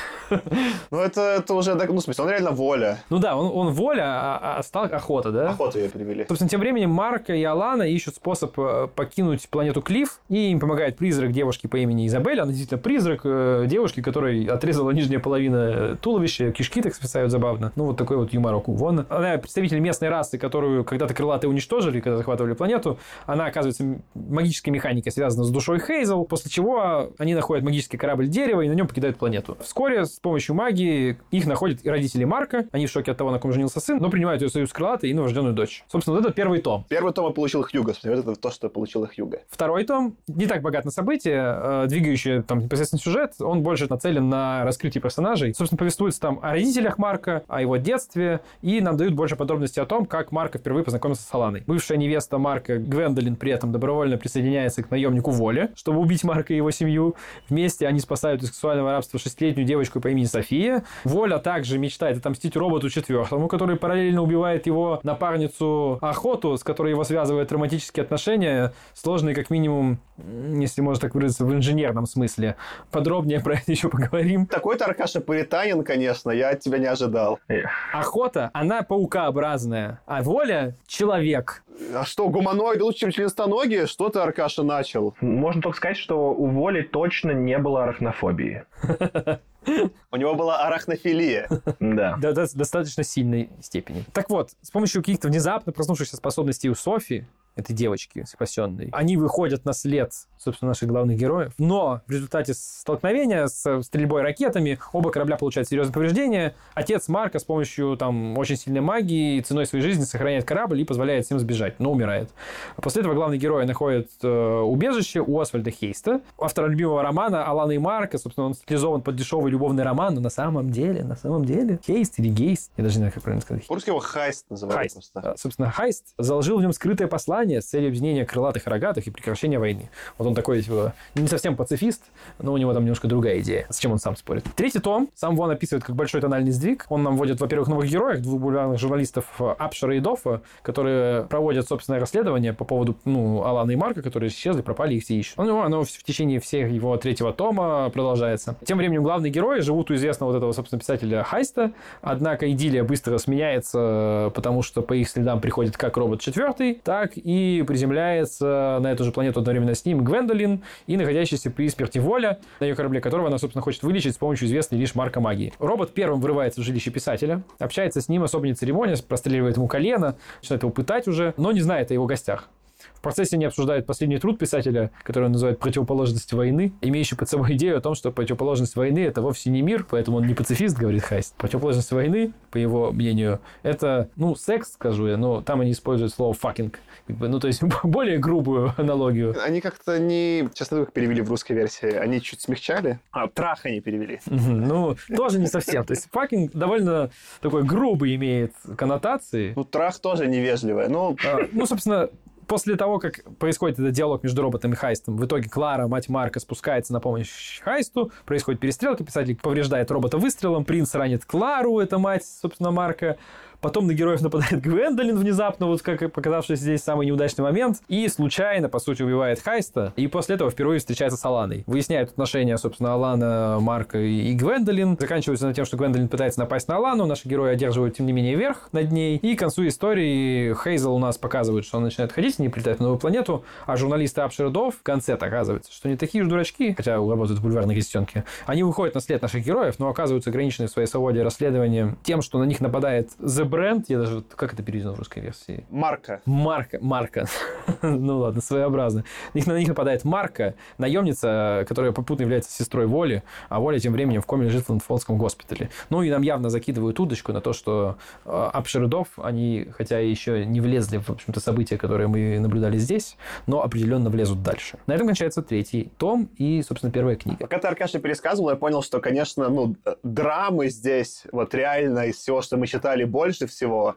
Ну, это, это уже, ну, в смысле, он реально воля. Ну да, он, он воля, а, а Сталк охота, да? Охота ее перевели. Собственно, тем временем Марка и Алла Алана ищут способ э, покинуть планету Клифф, и им помогает призрак девушки по имени Изабель. Она действительно призрак э, девушки, которой отрезала нижняя половина туловища, кишки так списают забавно. Ну, вот такой вот юморок Вон. Она представитель местной расы, которую когда-то крылатые уничтожили, когда захватывали планету. Она, оказывается, магической механикой связана с душой Хейзел, после чего они находят магический корабль дерева и на нем покидают планету. Вскоре с помощью магии их находят и родители Марка. Они в шоке от того, на ком женился сын, но принимают ее союз крылатой и новорожденную дочь. Собственно, вот это первый том. Первый том я получил Хьюго. Вот это то, что получил Хьюго. Второй том не так богат на события, э, двигающий там непосредственно сюжет. Он больше нацелен на раскрытие персонажей. Собственно, повествуется там о родителях Марка, о его детстве, и нам дают больше подробностей о том, как Марка впервые познакомился с Аланой. Бывшая невеста Марка Гвендолин при этом добровольно присоединяется к наемнику Воле, чтобы убить Марка и его семью. Вместе они спасают из сексуального рабства шестилетнюю девочку по имени София. Воля также мечтает отомстить роботу четвертому, который параллельно убивает его напарницу Охоту, с которой его связывают романтические отношения, сложные как минимум, если можно так выразиться, в инженерном смысле. Подробнее про это <laughs> еще поговорим. Такой-то Аркаша Пуританин, конечно, я от тебя не ожидал. Охота, она паукообразная, а воля — человек. А что, гуманоиды лучше, чем членистоногие? Что ты, Аркаша, начал? Можно только сказать, что у Воли точно не было арахнофобии. <laughs> У него была арахнофилия. Да. до, до достаточно сильной степени. Так вот, с помощью каких-то внезапно проснувшихся способностей у Софи, этой девочки спасенной, они выходят на след, собственно, наших главных героев. Но в результате столкновения с стрельбой ракетами оба корабля получают серьезные повреждения. Отец Марка с помощью там очень сильной магии и ценой своей жизни сохраняет корабль и позволяет всем сбежать, но умирает. После этого главный герой находит э, убежище у Освальда Хейста, автора любимого романа Алана и Марка. Собственно, он стилизован под дешевый любовный роман, но на самом деле, на самом деле, Хейст или Гейст, я даже не знаю, как правильно сказать. По-русски его Хайст называют Хайст. просто. Собственно, Хайст заложил в нем скрытое послание с целью объединения крылатых и рогатых и прекращения войны. Вот он такой, типа, не совсем пацифист, но у него там немножко другая идея, с чем он сам спорит. Третий том сам Вон описывает как большой тональный сдвиг. Он нам вводит, во-первых, новых героев, двух популярных журналистов э, Апшера и Доффа, которые проводят собственное расследование по поводу, ну, Алана и Марка, которые исчезли, пропали, их все ищут. Ну, оно в течение всех его третьего тома продолжается. Тем временем главные герои живут у известного вот этого, собственно, писателя Хайста, однако идиллия быстро сменяется, потому что по их следам приходит как робот четвертый, так и приземляется на эту же планету одновременно с ним Гвендолин и находящийся при смерти Воля, на ее корабле которого она, собственно, хочет вылечить с помощью известной лишь марка магии. Робот первым вырывается в жилище писателя, общается с ним, особо не церемонясь, простреливает ему колено, начинает его пытать уже, но не знает о его гостях. В процессе они обсуждают последний труд писателя, который он называет «Противоположность войны», имеющий под собой идею о том, что противоположность войны – это вовсе не мир, поэтому он не пацифист, говорит Хайст. Противоположность войны, по его мнению, это, ну, секс, скажу я, но там они используют слово бы, ну, то есть <laughs> более грубую аналогию. Они как-то не... Честно, как перевели в русской версии. Они чуть смягчали. А, трах они перевели. Ну, тоже не совсем. То есть «fucking» довольно такой грубый имеет коннотации. Ну, трах тоже невежливая. Ну, А, Ну, собственно, после того, как происходит этот диалог между роботом и Хайстом, в итоге Клара, мать Марка, спускается на помощь Хайсту, происходит перестрелка, писатель повреждает робота выстрелом, принц ранит Клару, это мать, собственно, Марка, Потом на героев нападает <laughs> Гвендолин внезапно, вот как и показавшийся здесь самый неудачный момент. И случайно, по сути, убивает Хайста. И после этого впервые встречается с Аланой. Выясняют отношения, собственно, Алана, Марка и Гвендолин. Заканчивается на тем, что Гвендолин пытается напасть на Алану. Наши герои одерживают, тем не менее, верх над ней. И к концу истории Хейзел у нас показывает, что он начинает ходить, не прилетает на новую планету. А журналисты Апшердов в конце оказывается, что не такие уж дурачки, хотя работают в бульварной газетенке. Они выходят на след наших героев, но оказываются ограничены в своей свободе расследования тем, что на них нападает The Brand. Я даже... Как это переведено в русской версии? Марка. Марка, Марка, <laughs> ну ладно, своеобразно. На них, на них нападает Марка, наемница, которая попутно является сестрой Воли, а Воля тем временем в коме лежит в Ланфонском госпитале. Ну и нам явно закидывают удочку на то, что э, Апшердов, они, хотя еще не влезли в, в общем-то, события, которые мы наблюдали здесь, но определенно влезут дальше. На этом кончается третий том и, собственно, первая книга. Пока ты, Аркаша, пересказывал, я понял, что, конечно, ну, э, драмы здесь, вот реально из всего, что мы читали больше всего.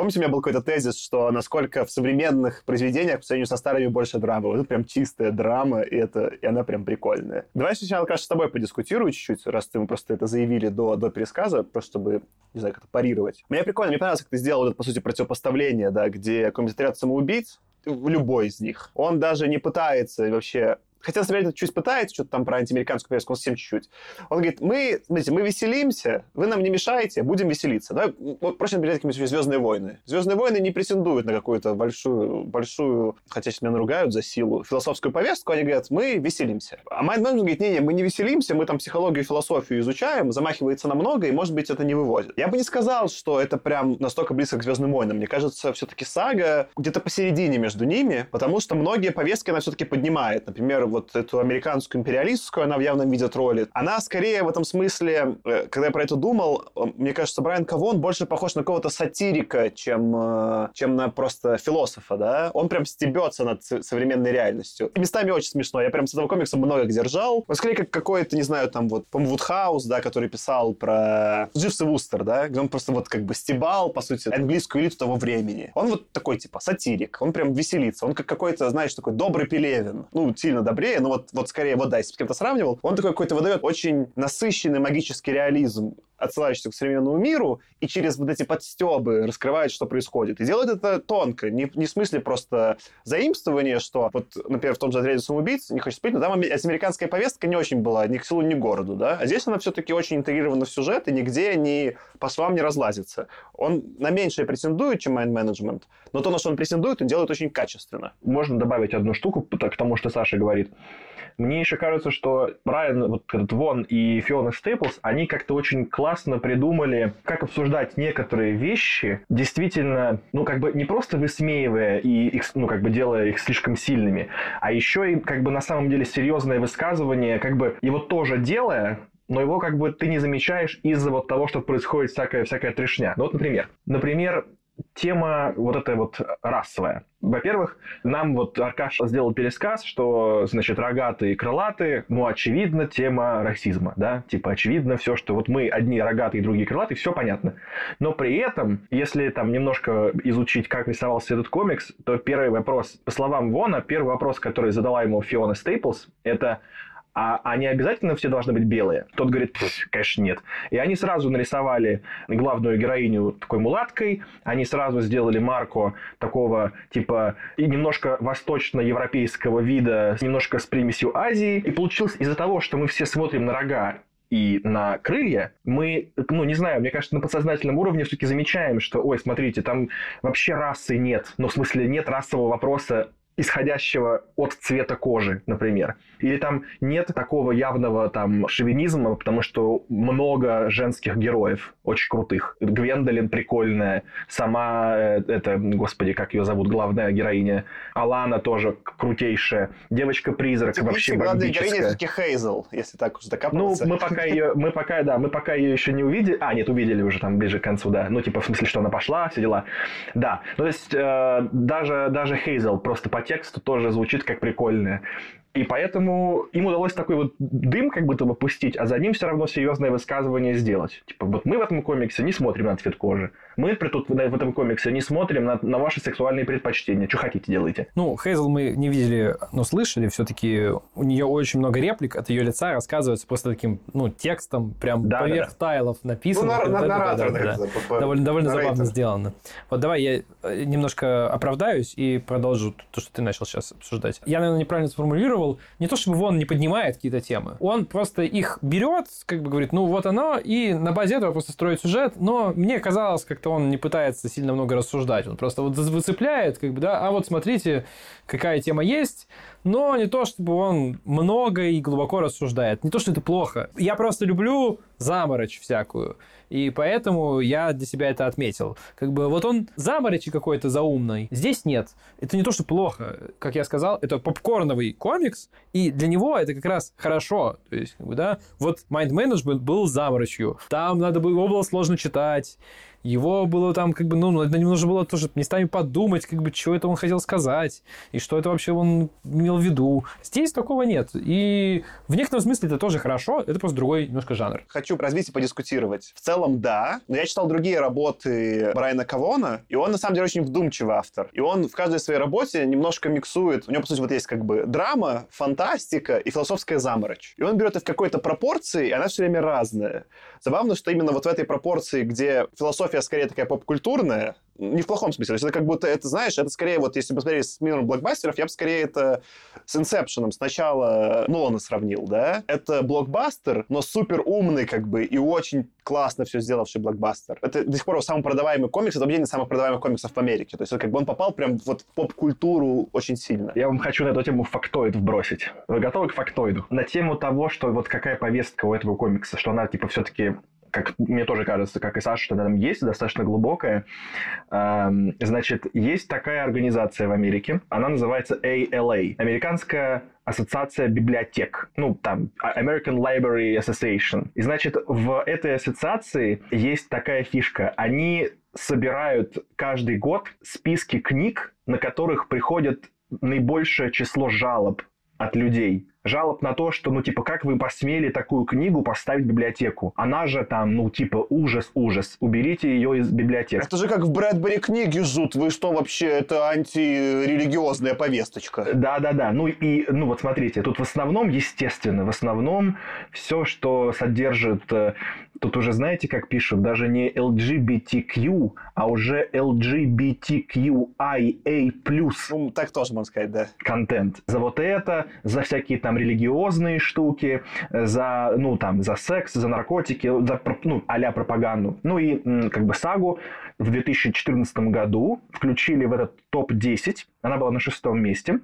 Помните, у меня был какой-то тезис, что насколько в современных произведениях по сравнению со старыми больше драмы. Вот это прям чистая драма, и, это, и она прям прикольная. Давай сначала, Аркаша, с тобой подискутирую чуть-чуть, раз ты мы просто это заявили до, до пересказа, просто чтобы, не знаю, как это парировать. Мне прикольно, мне понравилось, как ты сделал это, по сути, противопоставление, да, где отряд самоубийц, любой из них, он даже не пытается вообще хотя, это чуть пытается, что-то там про антиамериканскую повестку, он совсем чуть-чуть. Он говорит, мы, смотрите, мы веселимся, вы нам не мешаете, будем веселиться. Давай, вот, проще например, какие-нибудь «Звездные войны». «Звездные войны» не претендуют на какую-то большую, большую, хотя сейчас меня наругают за силу, философскую повестку, они говорят, мы веселимся. А Майнд говорит, не-не, мы не веселимся, мы там психологию и философию изучаем, замахивается на много, и, может быть, это не выводит. Я бы не сказал, что это прям настолько близко к «Звездным войнам». Мне кажется, все-таки сага где-то посередине между ними, потому что многие повестки она все-таки поднимает. Например, вот эту американскую империалистскую, она в явном виде троллит. Она скорее в этом смысле, э, когда я про это думал, э, мне кажется, Брайан Кавон больше похож на какого-то сатирика, чем, э, чем на просто философа, да? Он прям стебется над современной реальностью. И местами очень смешно. Я прям с этого комикса много где ржал. Он скорее как какой-то, не знаю, там вот, по-моему, Вудхаус, да, который писал про Дживс и Вустер, да, где он просто вот как бы стебал, по сути, английскую элиту того времени. Он вот такой, типа, сатирик. Он прям веселится. Он как какой-то, знаешь, такой добрый Пелевин. Ну, сильно добрее, но вот, вот скорее, вот да, если с кем-то сравнивал, он такой какой-то выдает очень насыщенный магический реализм, отсылающийся к современному миру, и через вот эти подстебы раскрывает, что происходит. И делает это тонко, не, не в смысле просто заимствования, что вот, например, в том же «Отряде самоубийц», не хочу спить, но там американская повестка не очень была ни к селу, ни к городу, да, а здесь она все-таки очень интегрирована в сюжет и нигде ни по словам не разлазится. Он на меньшее претендует, чем Mind Management, но то, на что он претендует, он делает очень качественно. Можно добавить одну штуку к тому, что Саша говорит. Мне еще кажется, что Брайан, вот этот Вон и Фиона Стейплс, они как-то очень классно придумали, как обсуждать некоторые вещи, действительно, ну, как бы не просто высмеивая и их, ну, как бы делая их слишком сильными, а еще и, как бы, на самом деле серьезное высказывание, как бы его тоже делая, но его как бы ты не замечаешь из-за вот того, что происходит всякая, всякая трешня. Ну вот, например, например, тема вот эта вот расовая. Во-первых, нам вот Аркаш сделал пересказ, что, значит, рогатые и крылатые, ну, очевидно, тема расизма, да, типа, очевидно все, что вот мы одни рогатые, другие крылатые, все понятно. Но при этом, если там немножко изучить, как рисовался этот комикс, то первый вопрос, по словам Вона, первый вопрос, который задала ему Фиона Стейплс, это а они обязательно все должны быть белые? Тот говорит, конечно, нет. И они сразу нарисовали главную героиню такой мулаткой, они сразу сделали Марко такого, типа, немножко восточно-европейского вида, немножко с примесью Азии. И получилось из-за того, что мы все смотрим на рога и на крылья, мы, ну, не знаю, мне кажется, на подсознательном уровне все-таки замечаем, что, ой, смотрите, там вообще расы нет. Ну, в смысле, нет расового вопроса исходящего от цвета кожи, например. Или там нет такого явного там шовинизма, потому что много женских героев, очень крутых. Гвендолин прикольная, сама, э, это, господи, как ее зовут, главная героиня, Алана тоже крутейшая, девочка-призрак Типа, вообще главная бомбическая. героиня все-таки Хейзел, если так уж Ну, докапываться. мы пока ее, мы пока, да, мы пока ее еще не увидели. А, нет, увидели уже там ближе к концу, да. Ну, типа, в смысле, что она пошла, все дела. Да. Ну, то есть, э, даже, даже Хейзел просто по тексту тоже звучит как прикольная. И поэтому им удалось такой вот дым как будто бы пустить, а за ним все равно серьезное высказывание сделать. Типа, вот мы в этом комиксе не смотрим на цвет кожи. Мы при тут в этом комиксе не смотрим на, на ваши сексуальные предпочтения. Что хотите, делайте. Ну, Хейзел мы не видели, но слышали. Все-таки у нее очень много реплик от ее лица рассказывается просто таким, ну, текстом, прям Да, поверх тайлов Ну, написано. нар- Да, да, да, наратор, да, да. по- Довольно, довольно забавно сделано. Вот давай я э, немножко оправдаюсь и продолжу то, что ты начал сейчас обсуждать. Я, наверное, неправильно сформулировал. Не то, чтобы он не поднимает какие-то темы. Он просто их берет, как бы говорит, ну вот оно, и на базе этого просто строит сюжет. Но мне казалось, как-то он не пытается сильно много рассуждать. Он просто вот выцепляет, как бы, да, а вот смотрите, какая тема есть, но не то, чтобы он много и глубоко рассуждает. Не то, что это плохо. Я просто люблю заморочь всякую. И поэтому я для себя это отметил. Как бы вот он заморочи какой-то заумный. Здесь нет. Это не то, что плохо. Как я сказал, это попкорновый комикс, и для него это как раз хорошо. То есть, как бы, да, вот Mind Management был заморочью. Там надо было, было сложно читать. Его было там, как бы, ну, на него нужно было тоже местами подумать, как бы, что это он хотел сказать, и что это вообще он имел в виду. Здесь такого нет. И в некотором смысле это тоже хорошо, это просто другой немножко жанр. Хочу развить и подискутировать. В целом, да. Но я читал другие работы Брайана Кавона, и он, на самом деле, очень вдумчивый автор. И он в каждой своей работе немножко миксует. У него, по сути, вот есть как бы драма, фантастика и философская заморочь. И он берет это в какой-то пропорции, и она все время разная. Забавно, что именно вот в этой пропорции, где философия философия скорее такая поп-культурная, не в плохом смысле. То есть это как будто, это, знаешь, это скорее вот, если посмотреть с миром блокбастеров, я бы скорее это с Инсепшеном сначала Нолана сравнил, да? Это блокбастер, но супер умный как бы и очень классно все сделавший блокбастер. Это до сих пор самый продаваемый комикс, это один из самых продаваемых комиксов в Америке. То есть как бы он попал прям вот в поп-культуру очень сильно. Я вам хочу на эту тему фактоид вбросить. Вы готовы к фактоиду? На тему того, что вот какая повестка у этого комикса, что она типа все-таки как мне тоже кажется, как и Саша, что она там есть, достаточно глубокая. Эм, значит, есть такая организация в Америке, она называется ALA, Американская ассоциация библиотек, ну, там, American Library Association. И, значит, в этой ассоциации есть такая фишка. Они собирают каждый год списки книг, на которых приходит наибольшее число жалоб от людей жалоб на то, что, ну, типа, как вы посмели такую книгу поставить в библиотеку? Она же там, ну, типа, ужас, ужас. Уберите ее из библиотеки. Это же как в Брэдбери книги жут. Вы что вообще, это антирелигиозная повесточка. Да-да-да. Ну и, ну вот смотрите, тут в основном, естественно, в основном все, что содержит, э, тут уже знаете, как пишут, даже не LGBTQ, а уже LGBTQIA+. Ну, так тоже можно сказать, да. Контент. За вот это, за всякие там там религиозные штуки, э, за, ну, там, за секс, за наркотики, за, ну, а пропаганду. Ну и как бы сагу в 2014 году включили в этот топ-10. Она была на шестом месте.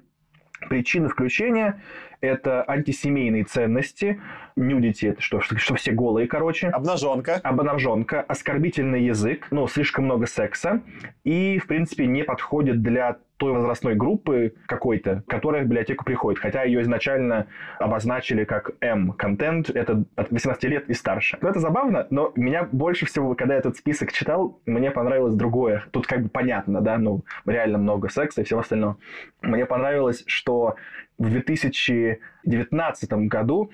Причины включения – это антисемейные ценности, нюдити – это что, что, что все голые, короче. Обнаженка. Обнаженка, оскорбительный язык, ну, слишком много секса, и, в принципе, не подходит для той возрастной группы какой-то, которая в библиотеку приходит, хотя ее изначально обозначили как М. Контент, это от 18 лет и старше. Но это забавно, но меня больше всего, когда я этот список читал, мне понравилось другое. Тут как бы понятно, да, ну, реально много секса и всего остального. Мне понравилось, что в 2019 году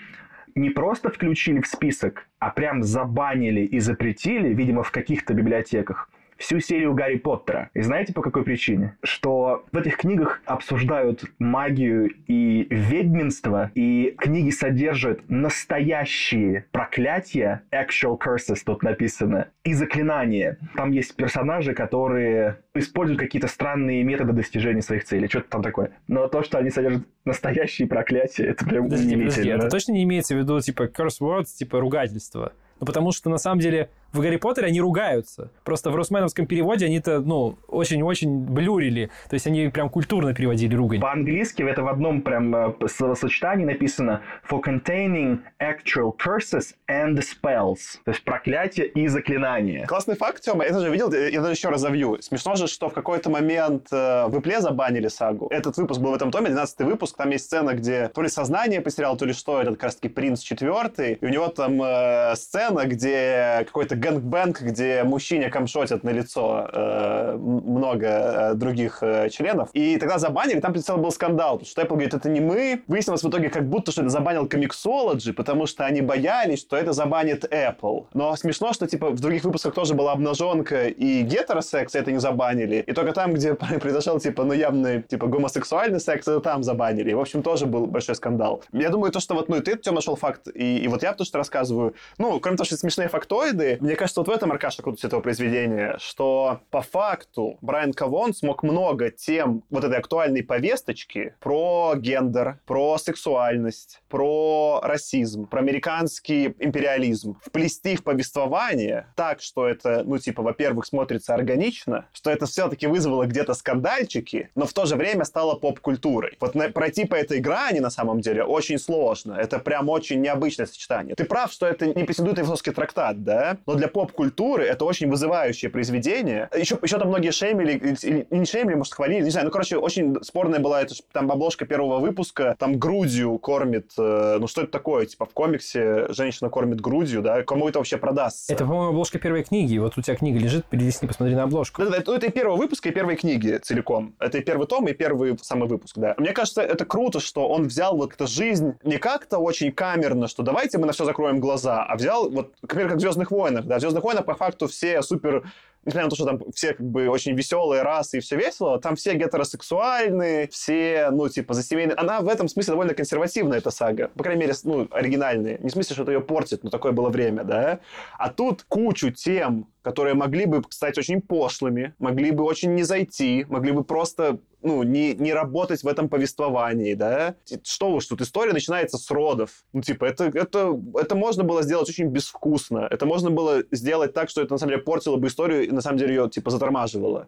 не просто включили в список, а прям забанили и запретили, видимо, в каких-то библиотеках, всю серию Гарри Поттера. И знаете по какой причине? Что в этих книгах обсуждают магию и ведьминство, и книги содержат настоящие проклятия, actual curses тут написано, и заклинания. Там есть персонажи, которые используют какие-то странные методы достижения своих целей, что-то там такое. Но то, что они содержат настоящие проклятия, это прям подожди, подожди, это точно не имеется в виду, типа, curse words, типа, ругательство? Ну, потому что, на самом деле, в Гарри Поттере они ругаются. Просто в русменовском переводе они это, ну, очень-очень блюрили. То есть они прям культурно переводили ругань. По-английски это в одном прям э, словосочетании написано for containing actual curses and spells. То есть проклятие и заклинания. Классный факт, Тёма. Я даже видел, я даже еще разовью. Смешно же, что в какой-то момент э, в Apple забанили сагу. Этот выпуск был в этом томе, 12 выпуск. Там есть сцена, где то ли сознание потерял, то ли что, этот как раз таки принц четвертый. И у него там э, сцена, где какой-то gangbang, где мужчине камшотят на лицо э, много э, других э, членов. И тогда забанили, там целый был скандал, что Apple говорит, это не мы. Выяснилось в итоге как будто, что это забанил Comixology, потому что они боялись, что это забанит Apple. Но смешно, что типа в других выпусках тоже была обнаженка и гетеросекс, это не забанили. И только там, где <laughs> произошел типа, ну явный типа гомосексуальный секс, это там забанили. И, в общем, тоже был большой скандал. Я думаю, то, что вот, ну и ты, Тём, нашел факт, и, и вот я то, что рассказываю, ну, кроме того, что смешные фактоиды, мне кажется, вот в этом, Аркаша, крутость этого произведения, что по факту Брайан Кавон смог много тем вот этой актуальной повесточки про гендер, про сексуальность, про расизм, про американский империализм вплести в повествование так, что это, ну, типа, во-первых, смотрится органично, что это все-таки вызвало где-то скандальчики, но в то же время стало поп-культурой. Вот на, пройти по этой грани, на самом деле, очень сложно. Это прям очень необычное сочетание. Ты прав, что это не претендует на философский трактат, да? Но для поп-культуры это очень вызывающее произведение. Еще, еще там многие шеймили, или не шеймили, может, хвалили, не знаю. Ну, короче, очень спорная была эта там обложка первого выпуска, там грудью кормит, э, ну, что это такое? Типа в комиксе женщина кормит грудью, да? Кому это вообще продастся? Это, по-моему, обложка первой книги. Вот у тебя книга лежит, перелистни, посмотри на обложку. Да, да, это, это и первого выпуска, и первой книги целиком. Это и первый том, и первый самый выпуск, да. Мне кажется, это круто, что он взял вот эту жизнь не как-то очень камерно, что давайте мы на все закроем глаза, а взял вот, например, как в «Звездных войнах», да, в «Звездных войнах» по факту все супер несмотря на то, что там все как бы очень веселые расы и все весело, там все гетеросексуальные, все, ну, типа, за семейные. Она в этом смысле довольно консервативная, эта сага. По крайней мере, ну, оригинальные. Не в смысле, что это ее портит, но такое было время, да. А тут кучу тем, которые могли бы стать очень пошлыми, могли бы очень не зайти, могли бы просто ну, не, не работать в этом повествовании, да? Что уж тут, история начинается с родов. Ну, типа, это, это, это можно было сделать очень безвкусно. Это можно было сделать так, что это, на самом деле, портило бы историю и, на самом деле, ее, типа, затормаживало.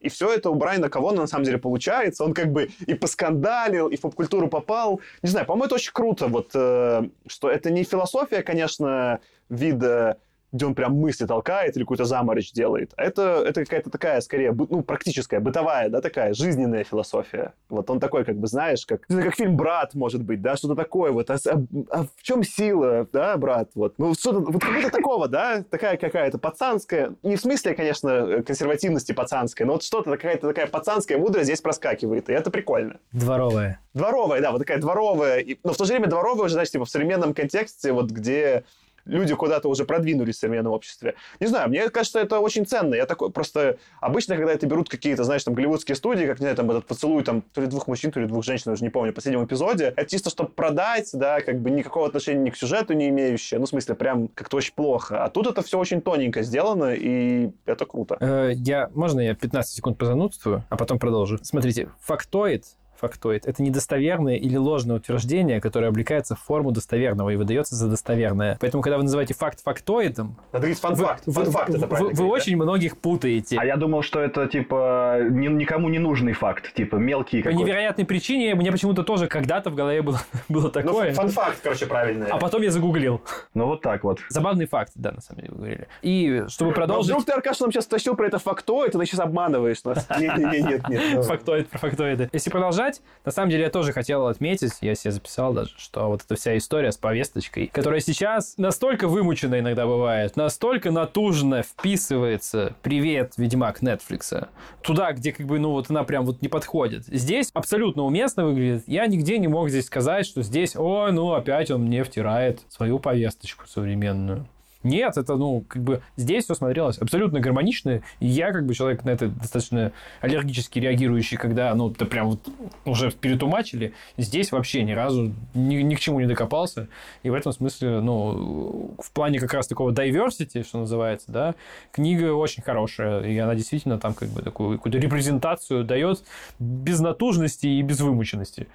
И все это у Брайана Кавона на самом деле получается. Он как бы и поскандалил, и в поп-культуру попал. Не знаю, по-моему, это очень круто, вот, э, что это не философия, конечно, вида где он прям мысли толкает или какую-то заморочь делает. Это, это какая-то такая, скорее, ну, практическая, бытовая, да, такая жизненная философия. Вот он такой, как бы, знаешь, как, как фильм «Брат», может быть, да, что-то такое вот. А, а, а в чем сила, да, брат? Вот, ну, что-то, вот какого-то такого, да, такая какая-то пацанская, не в смысле, конечно, консервативности пацанской, но вот что-то, какая-то такая пацанская мудрость здесь проскакивает, и это прикольно. Дворовая. Дворовая, да, вот такая дворовая, но в то же время дворовая уже, знаешь, типа в современном контексте, вот где люди куда-то уже продвинулись в современном обществе. Не знаю, мне кажется, это очень ценно. Я такой просто... Обычно, когда это берут какие-то, знаешь, там, голливудские студии, как, не знаю, там, этот поцелуй, там, то ли двух мужчин, то ли двух женщин, уже не помню, в последнем эпизоде, это чисто, чтобы продать, да, как бы никакого отношения ни к сюжету не имеющее, ну, в смысле, прям как-то очень плохо. А тут это все очень тоненько сделано, и это круто. Э, я, можно я 15 секунд позанудствую, а потом продолжу? Смотрите, фактоид фактоид. Это недостоверное или ложное утверждение, которое облекается в форму достоверного и выдается за достоверное. Поэтому, когда вы называете факт фактоидом... Надо говорить фан-факт. Вы, фан-факт вы, это вы, вы очень да? многих путаете. А я думал, что это, типа, ни, никому не нужный факт. Типа, мелкий По невероятной причине мне почему-то тоже когда-то в голове было, <laughs> было ну, такое. Ну, фан-факт, короче, правильный. А потом я загуглил. Ну, вот так вот. Забавный факт, да, на самом деле, вы говорили. И чтобы продолжить... Но вдруг ты, Аркаша, нам сейчас тащил про это фактоид, ты сейчас обманываешь нас. <laughs> Нет, нет, нет, нет. Фактоид про фактоиды. Если продолжать, на самом деле тоже хотел отметить, я себе записал даже, что вот эта вся история с повесточкой, которая сейчас настолько вымучена иногда бывает, настолько натужно вписывается «Привет, Ведьмак Нетфликса», туда, где как бы, ну вот она прям вот не подходит. Здесь абсолютно уместно выглядит. Я нигде не мог здесь сказать, что здесь, ой, ну опять он мне втирает свою повесточку современную. Нет, это, ну, как бы здесь все смотрелось абсолютно гармонично. И я, как бы, человек на это достаточно аллергически реагирующий, когда, ну, это прям вот уже перетумачили. Здесь вообще ни разу ни, ни к чему не докопался. И в этом смысле, ну, в плане как раз такого diversity, что называется, да, книга очень хорошая. И она действительно там как бы такую какую-то репрезентацию дает без натужности и без вымученности.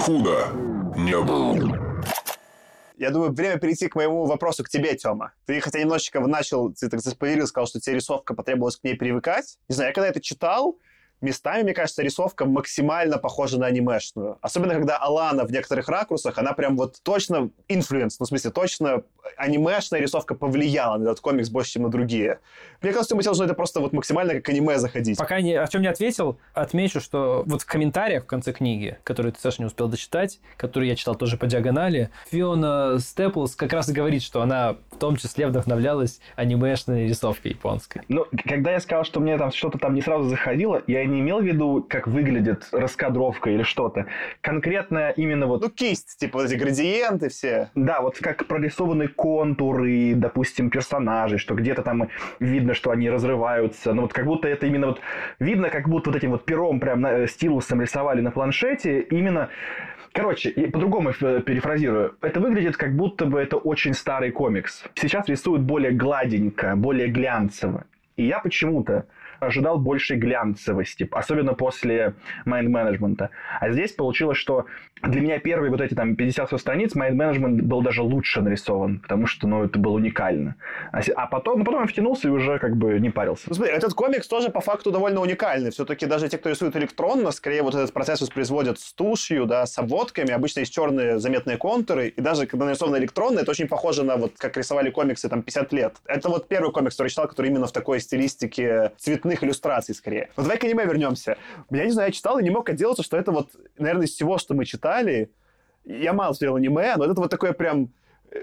Худо не было. Я думаю, время перейти к моему вопросу к тебе, Тёма. Ты хотя немножечко начал, ты так заспойлерил, сказал, что тебе рисовка потребовалась к ней привыкать. Не знаю, я когда это читал, местами, мне кажется, рисовка максимально похожа на анимешную. Особенно, когда Алана в некоторых ракурсах, она прям вот точно influence, ну, в смысле, точно анимешная рисовка повлияла на этот комикс больше, чем на другие. Мне кажется, мы что это просто вот максимально как аниме заходить. Пока не, о чем не ответил, отмечу, что вот в комментариях в конце книги, которые ты, Саша, не успел дочитать, которые я читал тоже по диагонали, Фиона Степлс как раз и говорит, что она в том числе вдохновлялась анимешной рисовкой японской. Ну, когда я сказал, что мне там что-то там не сразу заходило, я не имел в виду, как выглядит раскадровка или что-то. Конкретно именно вот... Ну, кисть, типа эти градиенты все. Да, вот как прорисованы контуры, допустим, персонажей, что где-то там видно, что они разрываются. Ну, вот как будто это именно вот... Видно, как будто вот этим вот пером прям на, стилусом рисовали на планшете. Именно Короче, по-другому перефразирую. Это выглядит как будто бы это очень старый комикс. Сейчас рисуют более гладенько, более глянцево. И я почему-то ожидал большей глянцевости, особенно после майнд-менеджмента. А здесь получилось, что для меня первые вот эти там 50 страниц майнд-менеджмент был даже лучше нарисован, потому что, ну, это было уникально. А, а потом, ну, потом я втянулся и уже как бы не парился. Ну, смотри, этот комикс тоже по факту довольно уникальный. Все-таки даже те, кто рисует электронно, скорее вот этот процесс воспроизводят с тушью, да, с обводками. Обычно есть черные заметные контуры. И даже когда нарисовано электронно, это очень похоже на вот как рисовали комиксы там 50 лет. Это вот первый комикс, который я читал, который именно в такой стилистике цветных иллюстраций скорее. Но давай к аниме вернемся. Я не знаю, я читал и не мог отделаться, что это вот, наверное, из всего, что мы читали, я мало смотрел аниме, но это вот такое прям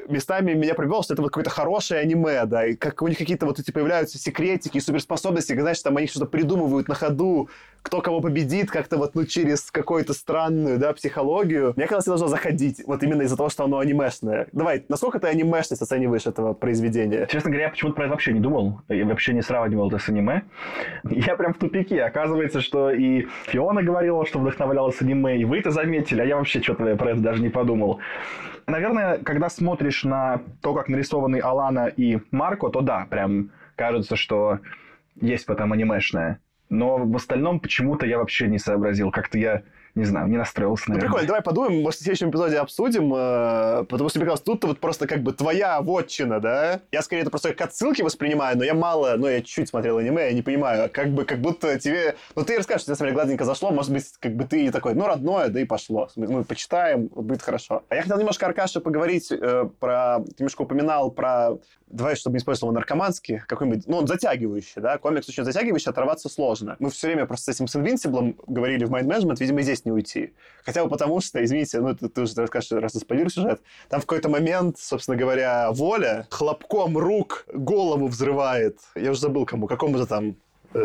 местами меня привел, что это вот какое-то хорошее аниме, да, и как у них какие-то вот эти появляются секретики суперспособности, знаешь, там они что-то придумывают на ходу, кто кого победит, как-то вот, ну, через какую-то странную, да, психологию. Мне казалось, должно заходить, вот именно из-за того, что оно анимешное. Давай, насколько ты анимешность оцениваешь этого произведения? Честно говоря, я почему-то про это вообще не думал. Я вообще не сравнивал это с аниме. Я прям в тупике. Оказывается, что и Фиона говорила, что вдохновлялась аниме, и вы это заметили, а я вообще что-то про это даже не подумал. Наверное, когда смотришь на то, как нарисованы Алана и Марко, то да, прям кажется, что есть потом анимешное. Но в остальном почему-то я вообще не сообразил. Как-то я не знаю, не настроился, Ну, наверное. прикольно, давай подумаем, может, в следующем эпизоде обсудим, э, потому что, мне кажется, тут вот просто как бы твоя вотчина, да? Я скорее это просто как отсылки воспринимаю, но я мало, ну, я чуть-чуть смотрел аниме, я не понимаю, как бы, как будто тебе... Ну, ты расскажешь, что тебе, смотри, гладенько зашло, может быть, как бы ты такой, ну, родное, да и пошло. Мы почитаем, будет хорошо. А я хотел немножко, Аркаша, поговорить э, про... Ты немножко упоминал про давай, чтобы не использовал наркоманский, какой-нибудь, ну, он затягивающий, да, комикс очень затягивающий, оторваться сложно. Мы все время просто с этим с Invincible говорили в Mind Management, видимо, здесь не уйти. Хотя бы потому, что, извините, ну, ты, ты уже расскажешь, раз ты сюжет, там в какой-то момент, собственно говоря, воля хлопком рук голову взрывает. Я уже забыл кому, какому-то там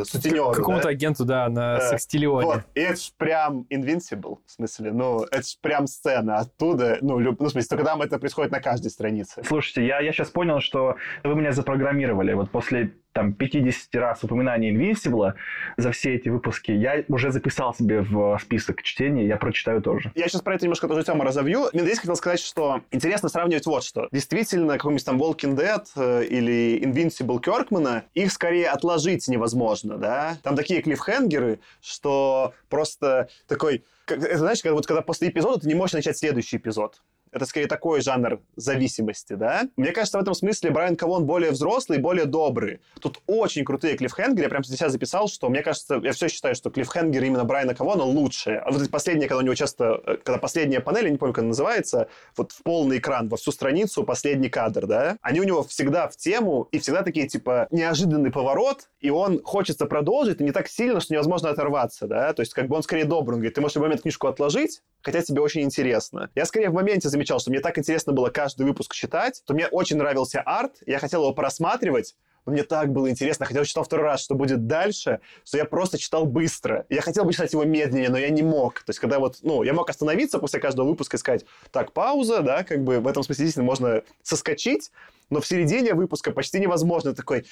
сутенеру, Какому-то да? агенту, да, на Да. секстиллионе. Вот, и это ж прям Invincible, в смысле, ну, это ж прям сцена оттуда, ну, люб- ну, в смысле, только там это происходит на каждой странице. Слушайте, я, я сейчас понял, что вы меня запрограммировали. Вот после там 50 раз упоминания Invincible за все эти выпуски, я уже записал себе в список чтения, я прочитаю тоже. Я сейчас про это немножко тоже тему разовью. Именно здесь хотел сказать, что интересно сравнивать вот что. Действительно, какой-нибудь там Walking Dead э, или Invincible Кёркмана, их скорее отложить невозможно, да? Там такие клиффхенгеры, что просто такой... как- знаешь, когда, вот, когда после эпизода ты не можешь начать следующий эпизод. Это скорее такой жанр зависимости, да? Мне кажется, в этом смысле Брайан Кавон более взрослый, более добрый. Тут очень крутые клиффхенгеры. Я прям себя записал, что мне кажется, я все считаю, что клиффхенгеры именно Брайана Кавона лучшие. А вот эти последние, когда у него часто, э, когда последняя панель, я не помню, как она называется, вот в полный экран, во всю страницу, последний кадр, да? Они у него всегда в тему, и всегда такие, типа, неожиданный поворот, и он хочется продолжить, и не так сильно, что невозможно оторваться, да? То есть, как бы он скорее добрый, он говорит, ты можешь в момент книжку отложить, хотя тебе очень интересно. Я скорее в моменте замечал, что мне так интересно было каждый выпуск читать, то мне очень нравился арт, я хотел его просматривать, но мне так было интересно, я читал второй раз, что будет дальше, что я просто читал быстро. Я хотел бы читать его медленнее, но я не мог. То есть, когда вот, ну, я мог остановиться после каждого выпуска и сказать, так, пауза, да, как бы в этом смысле действительно можно соскочить, но в середине выпуска почти невозможно такой...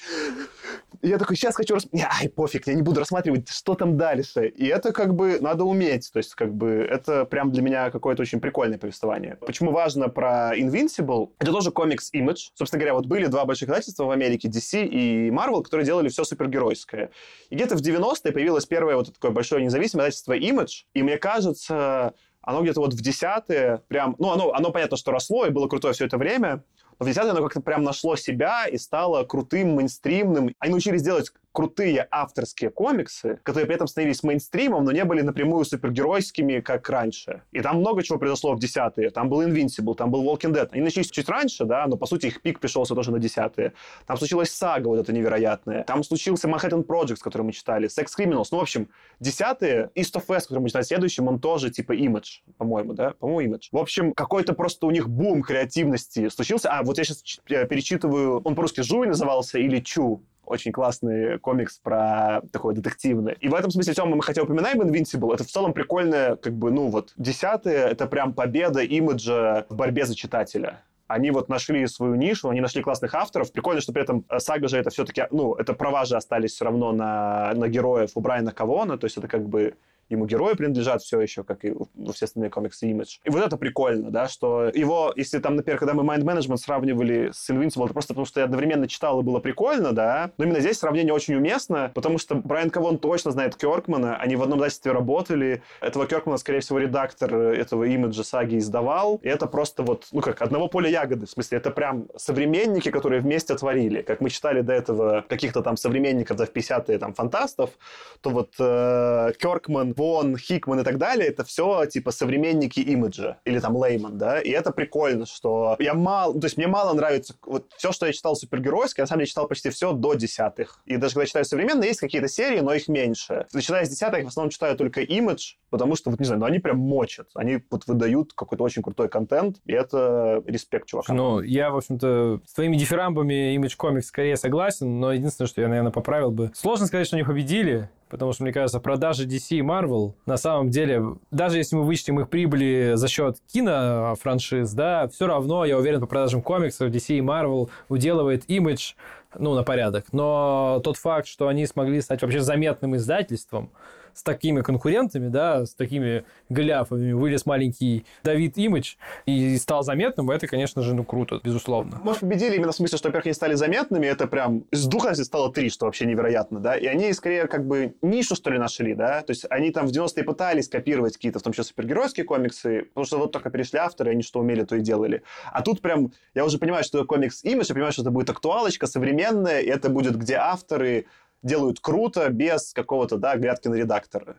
Я такой, сейчас хочу... Рас... Ай, пофиг, я не буду рассматривать, что там дальше. И это как бы надо уметь. То есть как бы это прям для меня какое-то очень прикольное повествование. Почему важно про Invincible? Это тоже комикс Image. Собственно говоря, вот были два больших издательства в Америке, DC и Marvel, которые делали все супергеройское. И где-то в 90-е появилось первое вот такое большое независимое издательство Image. И мне кажется, оно где-то вот в десятые прям... Ну, оно, оно понятно, что росло и было крутое все это время. Но в десятые оно как-то прям нашло себя и стало крутым, мейнстримным. Они научились делать крутые авторские комиксы, которые при этом становились мейнстримом, но не были напрямую супергеройскими, как раньше. И там много чего произошло в десятые. Там был Invincible, там был Walking Dead. Они начались чуть раньше, да, но по сути их пик пришелся тоже на десятые. Там случилась сага вот эта невероятная. Там случился Manhattan Project, который мы читали, Sex Criminals. Ну, в общем, десятые, East of West, который мы читали следующим, он тоже типа Image, по-моему, да? По-моему, Image. В общем, какой-то просто у них бум креативности случился. А, вот я сейчас перечитываю, он по-русски Жуй назывался или Чу очень классный комикс про такой детективный. И в этом смысле, Тёма, мы хотя упоминаем Invincible, это в целом прикольная, как бы, ну вот, десятые, это прям победа имиджа в борьбе за читателя. Они вот нашли свою нишу, они нашли классных авторов. Прикольно, что при этом э, сага же это все-таки, ну, это права же остались все равно на, на героев у Брайана Кавона, то есть это как бы ему герои принадлежат все еще, как и все остальные комиксы Image. И вот это прикольно, да, что его, если там, например, когда мы Mind Management сравнивали с Invincible, это просто потому, что я одновременно читал и было прикольно, да, но именно здесь сравнение очень уместно, потому что Брайан Кавон точно знает Кёркмана, они в одном издательстве работали, этого Кёркмана, скорее всего, редактор этого имиджа саги издавал, и это просто вот, ну как, одного поля ягоды, в смысле, это прям современники, которые вместе творили, как мы читали до этого каких-то там современников, да, в 50-е там фантастов, то вот э, Кёркман, Вон, Хикман и так далее, это все типа современники имиджа или там Лейман, да, и это прикольно, что я мало, то есть мне мало нравится, вот все, что я читал супергеройское, я на самом деле читал почти все до десятых, и даже когда читаю современно, есть какие-то серии, но их меньше. Начиная с десятых, в основном читаю только имидж, потому что, вот не знаю, ну они прям мочат. Они вот выдают какой-то очень крутой контент, и это респект чувакам. Ну, я, в общем-то, с твоими дифирамбами Image Comics скорее согласен, но единственное, что я, наверное, поправил бы. Сложно сказать, что они победили, потому что, мне кажется, продажи DC и Marvel, на самом деле, даже если мы вычтем их прибыли за счет кинофраншиз, да, все равно, я уверен, по продажам комиксов DC и Marvel уделывает Image, ну, на порядок. Но тот факт, что они смогли стать вообще заметным издательством, с такими конкурентами, да, с такими гляфами вылез маленький Давид Имидж и стал заметным, это, конечно же, ну, круто, безусловно. Может, победили именно в смысле, что, во-первых, они стали заметными, это прям с духа стало три, что вообще невероятно, да, и они скорее как бы нишу, что ли, нашли, да, то есть они там в 90-е пытались копировать какие-то, в том числе, супергеройские комиксы, потому что вот только перешли авторы, они что умели, то и делали. А тут прям, я уже понимаю, что комикс Image, я понимаю, что это будет актуалочка современная, и это будет, где авторы делают круто, без какого-то, да, Грядкина редактора.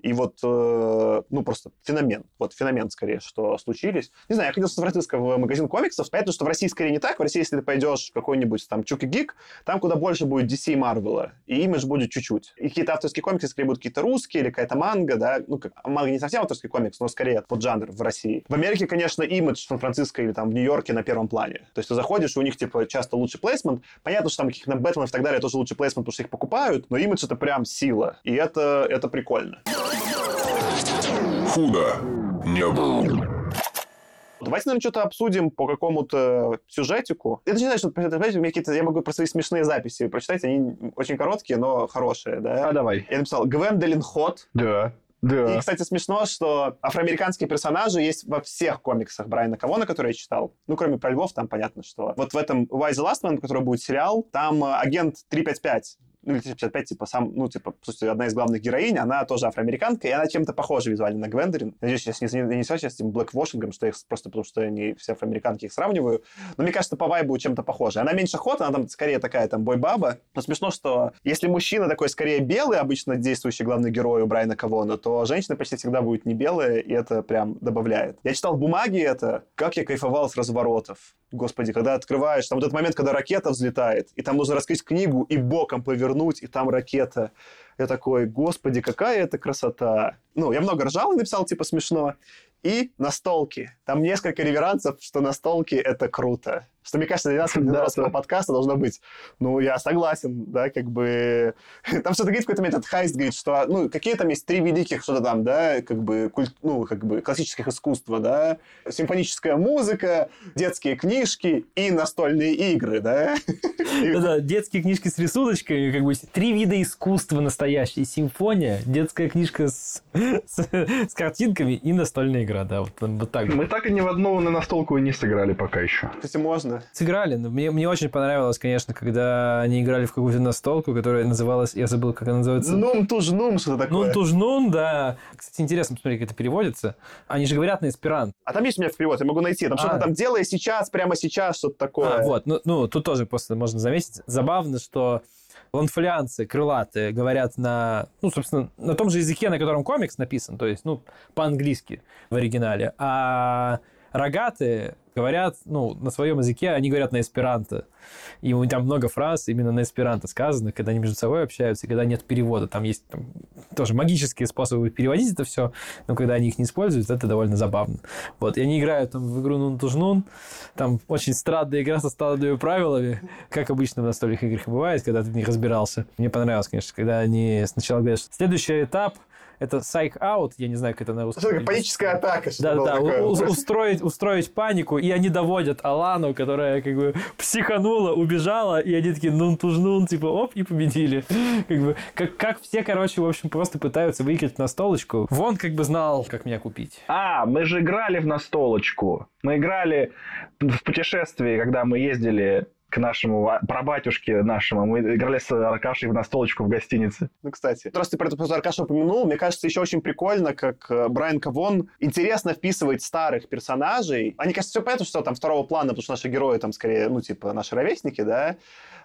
И вот, э, ну, просто феномен. Вот феномен, скорее, что случились. Не знаю, я ходил в Сан-Франциско в магазин комиксов. Понятно, что в России скорее не так. В России, если ты пойдешь в какой-нибудь там Чук Гик, там куда больше будет DC и Марвела. И имидж будет чуть-чуть. И какие-то авторские комиксы скорее будут какие-то русские или какая-то манга, да. Ну, как, манга не совсем авторский комикс, но скорее под жанр в России. В Америке, конечно, имидж в Сан-Франциско или там в Нью-Йорке на первом плане. То есть ты заходишь, и у них, типа, часто лучший плейсмент. Понятно, что там каких-то Бэтменов и так далее тоже лучший плейсмент, потому что их покупают, но имидж это прям сила. И это, это прикольно. Худо не было. Давайте, наверное, что-то обсудим по какому-то сюжетику. Это не значит, что понимаете, у меня какие-то, я могу про свои смешные записи прочитать, они очень короткие, но хорошие, да? А давай. Я написал Гвендолин Хот. Да. И, Да. кстати, смешно, что афроамериканские персонажи есть во всех комиксах Брайана Кавона, которые я читал. Ну, кроме про львов, там понятно, что... Вот в этом Why the Last Man, который будет сериал, там э, агент 355, ну, или 355, типа, сам, ну, типа, по сути, одна из главных героинь, она тоже афроамериканка, и она чем-то похожа визуально на Гвендолин. Надеюсь, сейчас не, не, не сейчас этим блэквошингом, что их просто потому, что они все афроамериканки их сравниваю. Но мне кажется, по вайбу чем-то похожа. Она меньше ход, она там скорее такая там бой-баба. Но смешно, что если мужчина такой скорее белый, обычно действующий главный герой у Брайана Кавона, то женщина почти всегда будет не белая, и это прям добавляет. Я читал в бумаге это, как я кайфовал с разворотов. Господи, когда открываешь, там вот этот момент, когда ракета взлетает, и там нужно раскрыть книгу и боком повернуть, и там ракета. Я такой, господи, какая это красота. Ну, я много ржал и написал, типа, смешно. И настолки. Там несколько реверансов, что настолки — это круто. Что, мне кажется, для нас, для Да, русского подкаста должно быть, ну, я согласен, да, как бы... <laughs> Там что-то говорит какой-то этот Хайст говорит, что, ну, какие там есть три великих что-то там, да, как бы, культ, ну, как бы классических искусства, да, симфоническая музыка, детские книжки и настольные игры, да. <laughs> Да, детские книжки с рисуночками, как бы три вида искусства настоящие. Симфония, детская книжка с, <laughs> с, с картинками и настольная игра, да, вот, вот так. Мы так и ни в одну на настолку и не сыграли пока еще. Кстати, можно. Сыграли, но мне, мне очень понравилось, конечно, когда они играли в какую-то настолку, которая называлась, я забыл, как она называется. Нум туж нум, что-то такое. Нун тужнун, да. Кстати, интересно посмотреть, как это переводится. Они же говорят на эсперанто. А там есть у меня в перевод, я могу найти. Там А. что-то там делай сейчас, прямо сейчас, что-то такое. А, вот, ну, ну, тут тоже просто можно заметить. Забавно, что ланфолианцы, крылатые, говорят на, ну, собственно, на том же языке, на котором комикс написан, то есть, ну, по-английски в оригинале, а рогатые говорят, ну, на своем языке, они говорят на эсперанто. И у там много фраз именно на эсперанто сказано, когда они между собой общаются, когда нет перевода. Там есть там, тоже магические способы переводить это все, но когда они их не используют, это довольно забавно. Вот, и они играют там в игру Нун Тужнун, там очень странная игра со странными правилами, как обычно в настольных играх бывает, когда ты в них разбирался. Мне понравилось, конечно, когда они сначала говорят, что следующий этап это psych out, я не знаю, как это на русском. Что паническая атака. что Да, да, такое. у- устроить, устроить панику, и они доводят Алану, которая как бы психанула, убежала, и они такие нун туж нун, типа оп, и победили. <laughs> Как бы, как, как все, короче, в общем, просто пытаются выиграть на столочку. Вон как бы знал, как меня купить. А, мы же играли в настолочку. Мы играли в путешествии, когда мы ездили к нашему а, прабатюшке нашему. Мы играли с Аркашей в настолочку в гостинице. Ну, кстати, раз ты про это Аркаша упомянул, мне кажется, еще очень прикольно, как э, Брайан Кавон интересно вписывает старых персонажей. Они, кажется, все понятно, что там второго плана, потому что наши герои там скорее, ну, типа, наши ровесники, да,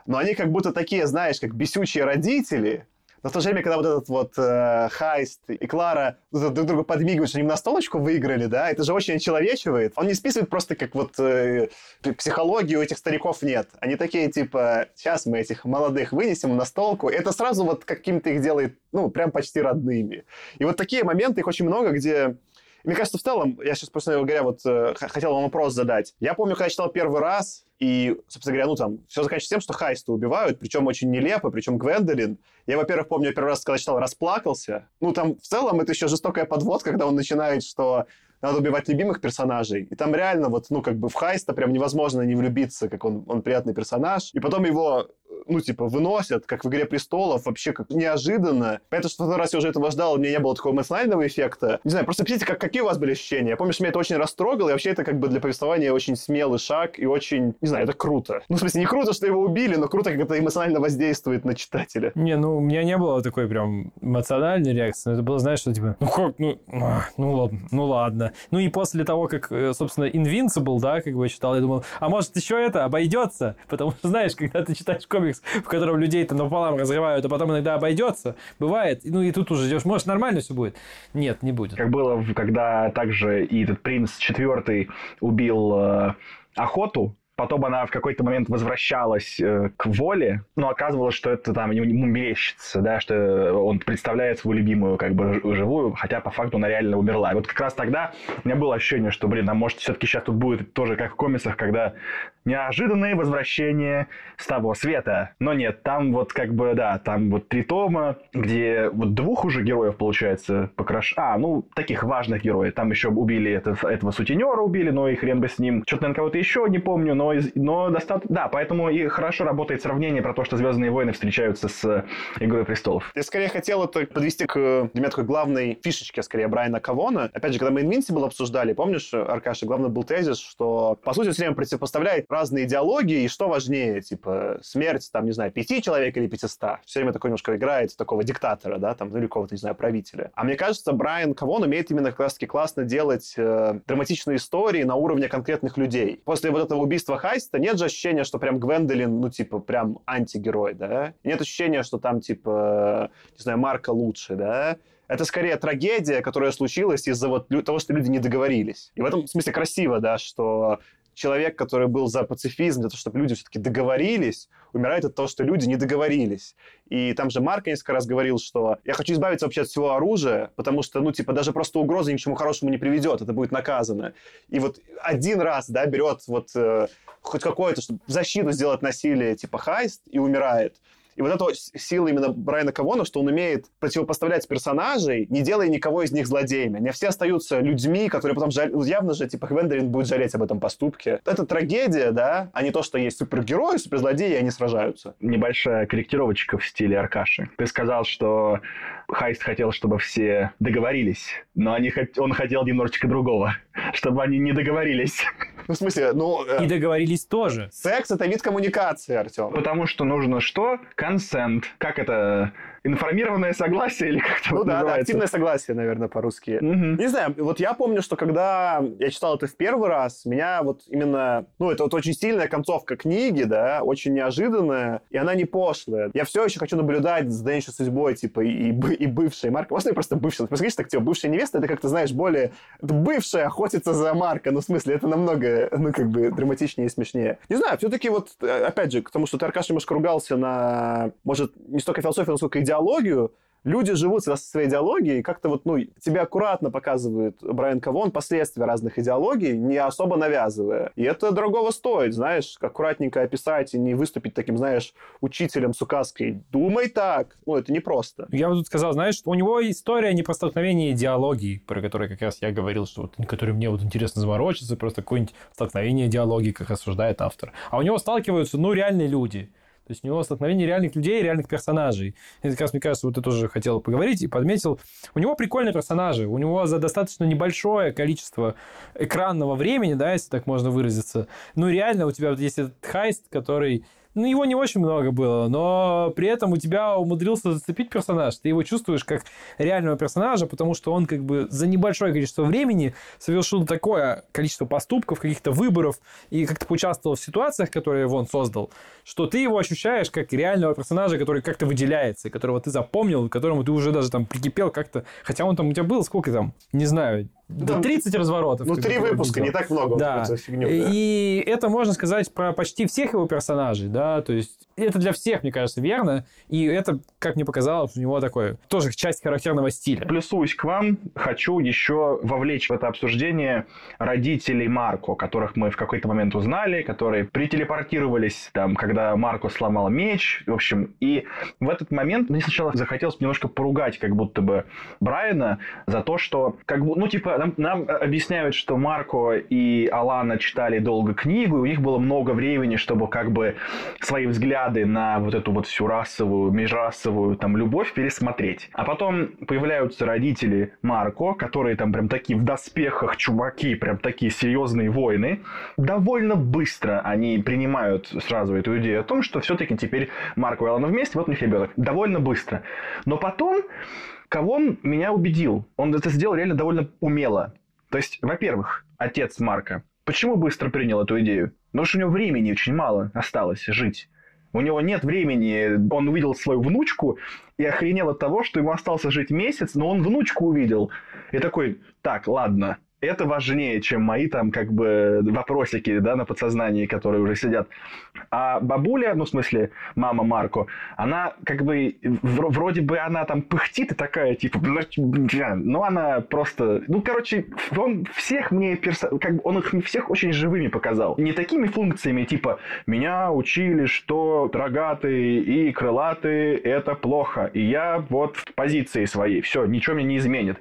но они как будто такие, знаешь, как бесючие родители, Но в то же время, когда вот этот вот э, Хайст и Клара друг друга подмигивают, что они на столочку выиграли, да, это же очень очеловечивает. Он не списывает просто как вот э, психологию этих стариков нет. Они такие, типа, сейчас мы этих молодых вынесем на столку. Это сразу вот каким-то их делает, ну, прям почти родными. И вот такие моменты, их очень много, где мне кажется, в целом, я сейчас, просто говоря, вот э, хотел вам вопрос задать. Я помню, когда читал первый раз, и, собственно говоря, ну там, все заканчивается тем, что Хайста убивают, причем очень нелепо, причем Гвендолин. Я, во-первых, помню, первый раз, когда читал, расплакался. Ну, там, в целом, это еще жестокая подводка, когда он начинает, что надо убивать любимых персонажей. И там реально вот, ну, как бы в Хайста прям невозможно не влюбиться, как он, он приятный персонаж. И потом его ну, типа, выносят, как в «Игре престолов», вообще как неожиданно. Понятно, что в тот раз я уже этого ждал, у меня не было такого эмоционального эффекта. Не знаю, просто пишите, как, какие у вас были ощущения? Я помню, что меня это очень растрогало, и вообще это как бы для повествования очень смелый шаг и очень, не знаю, это круто. Ну, в смысле, не круто, что его убили, но круто, как это эмоционально воздействует на читателя. Не, ну, у меня не было такой прям эмоциональной реакции. Это было, знаешь, что типа, ну как, ну, а, ну ладно, ну ладно. Ну и после того, как, э, собственно, Invincible, да, как бы читал, я думал, а может еще это обойдется? Потому что, знаешь, когда ты читаешь комикс, в котором людей-то напополам разрывают, а потом иногда обойдется. Бывает. Ну и тут уже идешь, может, нормально все будет? Нет, не будет. Как было, когда также и этот принц четвертый убил э, охоту, Потом она в какой-то момент возвращалась э, к воле, но оказывалось, что это там ему мерещится, да, что он представляет свою любимую как бы живую, хотя по факту она реально умерла. И вот как раз тогда у меня было ощущение, что, блин, а может все-таки сейчас тут будет тоже как в комиксах, когда неожиданное возвращение с того света. Но нет, там вот как бы, да, там вот три тома, где вот двух уже героев, получается, покраш... А, ну, таких важных героев. Там еще убили это, этого сутенера, убили, но и хрен бы с ним. Что-то, наверное, кого-то еще не помню, но, но достаточно... Да, поэтому и хорошо работает сравнение про то, что «Звездные войны» встречаются с «Игрой престолов». Я скорее хотел это подвести к для меня такой главной фишечке, скорее, Брайана Кавона. Опять же, когда мы Invincible обсуждали, помнишь, Аркаша, главный был тезис, что, по сути, все время противопоставляет разные идеологии, и что важнее, типа, смерть, там, не знаю, пяти человек или пятиста. Все время такой немножко играет такого диктатора, да, там, ну, или какого-то, не знаю, правителя. А мне кажется, Брайан Кавон умеет именно как раз-таки классно делать э, драматичные истории на уровне конкретных людей. После вот этого убийства Хайста нет же ощущения, что прям Гвендолин, ну, типа, прям антигерой, да? Нет ощущения, что там, типа, не знаю, Марка лучше, да? это скорее трагедия, которая случилась из-за вот того, что люди не договорились. И в этом смысле красиво, да, что человек, который был за пацифизм, за то, чтобы люди все-таки договорились, умирает от того, что люди не договорились. И там же Марк несколько раз говорил, что я хочу избавиться вообще от всего оружия, потому что, ну, типа, даже просто угроза ни к чему хорошему не приведет, это будет наказано. И вот один раз, да, берет вот э, хоть какое-то, чтобы защиту сделать насилие, типа, хайст, и умирает. И вот это сила именно Брайана Кавона, что он умеет противопоставлять персонажей, не делая никого из них злодеями. Они все остаются людьми, которые потом жаль... Ну, явно же, типа, Гвендолин будет жалеть об этом поступке. Это трагедия, да, а не то, что есть супергерои, суперзлодеи, и они сражаются. Небольшая корректировочка в стиле Аркаши. Ты сказал, что Хайст хотел, чтобы все договорились, но они, он хотел немножечко другого, <laughs> чтобы они не договорились. <laughs> Ну, в смысле, ну... Э, и договорились тоже. Секс — это вид коммуникации, Артем. Потому что нужно что? Консент. Как это? Информированное согласие или как-то Ну да, да, активное согласие, наверное, по-русски. Угу. Не знаю, вот я помню, что когда я читал это в первый раз, меня вот именно, ну это вот очень сильная концовка книги, да, очень неожиданная, и она не пошлая. Я все еще хочу наблюдать за дальнейшей судьбой, типа, и, и, и бывшей Марка. Можно просто бывшая? Посмотрите, так, типа, бывшая невеста, это как-то, знаешь, более... Это бывшая охотится за Марка, ну, в смысле, это намного, ну, как бы, драматичнее и смешнее. Не знаю, все-таки вот, э, опять же, к тому, что ты, Аркаш, немножко ругался на, может, не столько философию, насколько идеологию, идеологию, люди живут со своей идеологией, и как-то вот, ну, тебе аккуратно показывает Брайан Кавон последствия разных идеологий, не особо навязывая. И это дорогого стоит, знаешь, аккуратненько описать и не выступить таким, знаешь, учителем с указкой. Думай так. Ну, это непросто. Я бы тут сказал, знаешь, у него история не про столкновение идеологии, про которое как раз я говорил, что вот, который мне вот интересно заморочиться, просто какое-нибудь столкновение идеологии, как рассуждает автор. А у него сталкиваются, ну, реальные люди то есть у него столкновение реальных людей, реальных персонажей. И как раз, мне кажется, вот ты тоже хотел поговорить и подметил. У него прикольные персонажи. У него за достаточно небольшое количество экранного времени, да, если так можно выразиться. Ну, реально, у тебя вот есть этот хайст, который ну, его не очень много было, но при этом у тебя умудрился зацепить персонаж. Ты его чувствуешь как реального персонажа, потому что он как бы за небольшое количество времени совершил такое количество поступков, каких-то выборов и как-то поучаствовал в ситуациях, которые он создал, что ты его ощущаешь как реального персонажа, который как-то выделяется, которого ты запомнил, к которому ты уже даже там прикипел как-то. Хотя он там у тебя был сколько там, не знаю, до 30 разворотов. Ну, три выпуска, видел. не так много. Да. фигню, да. И это можно сказать про почти всех его персонажей, да, то есть это для всех, мне кажется, верно, и это, как мне показалось, у него такое тоже часть характерного стиля. Плюсуюсь к вам, хочу еще вовлечь в это обсуждение родителей Марко, которых мы в какой-то момент узнали, которые прителепортировались, там, когда Марко сломал меч, в общем, и в этот момент мне сначала захотелось немножко поругать как будто бы Брайана за то, что, как бы, ну, типа, нам, нам объясняют, что Марко и Алана читали долго книгу, и у них было много времени, чтобы как бы свои взгляды на вот эту вот всю расовую, межрасовую там любовь пересмотреть. А потом появляются родители Марко, которые там прям такие в доспехах чуваки, прям такие серьезные воины. Довольно быстро они принимают сразу эту идею о том, что все-таки теперь Марко и Алана вместе, вот у них ребенок. Довольно быстро. Но потом кого он меня убедил? Он это сделал реально довольно умело. То есть, во-первых, отец Марка. Почему быстро принял эту идею? Потому что у него времени очень мало осталось жить. У него нет времени. Он увидел свою внучку и охренел от того, что ему остался жить месяц, но он внучку увидел. И такой, так, ладно, это важнее, чем мои там как бы вопросики, да, на подсознании, которые уже сидят. А бабуля, ну, в смысле, мама Марко, она как бы, вро- вроде бы она там пыхтит и такая, типа, «Бля, ну, она просто, ну, короче, он всех мне, перso- как бы он их всех очень живыми показал. Не такими функциями, типа, меня учили, что рогатые и крылатые – это плохо, и я вот в позиции своей, все, ничего мне не изменит.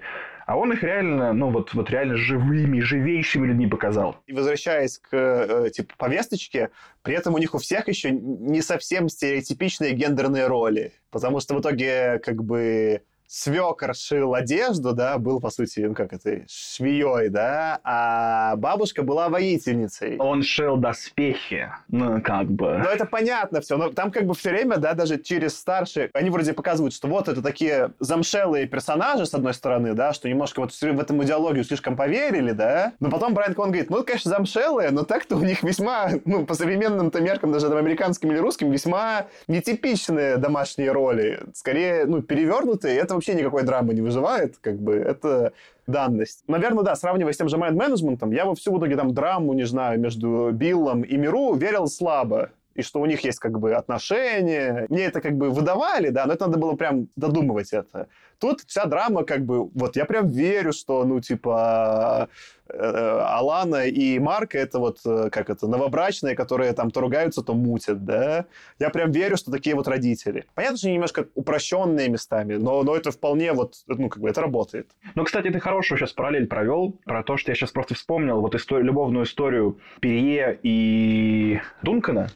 А он их реально, ну вот, вот реально живыми, живейшими людьми показал. И возвращаясь к э, типа повесточке, при этом у них у всех еще не совсем стереотипичные гендерные роли. Потому что в итоге как бы свекор шил одежду, да, был, по сути, ну как это, швеей, да, а бабушка была воительницей. Он шил доспехи, ну как бы. Ну, это понятно все. Но там как бы все время, да, даже через старшие, они вроде показывают, что вот это такие замшелые персонажи, с одной стороны, да, что немножко вот в этом идеологию слишком поверили, да. Но потом Брайан Кон говорит, ну, конечно, замшелые, но так-то у них весьма, ну, по современным-то меркам, даже там, американским или русским, весьма нетипичные домашние роли. Скорее, ну, перевернутые. Это вообще никакой драмы не вызывает, как бы, это данность. Наверное, да, сравнивая с тем же Mind Management, я во всю итоге там драму, не знаю, между Биллом и Миру верил слабо. И что у них есть как бы отношения. Мне это как бы выдавали, да, но это надо было прям додумывать это. Тут вся драма как бы... Вот я прям верю, что, ну, типа, э, Алана и Марка это вот, э, как это, новобрачные, которые там то ругаются, то мутят, да. Я прям верю, что такие вот родители. Понятно, что они немножко упрощенные местами, но, но это вполне вот, ну, как бы это работает. Ну, кстати, ты хорошую сейчас параллель провел про то, что я сейчас просто вспомнил вот историю, любовную историю Перье и Дункана.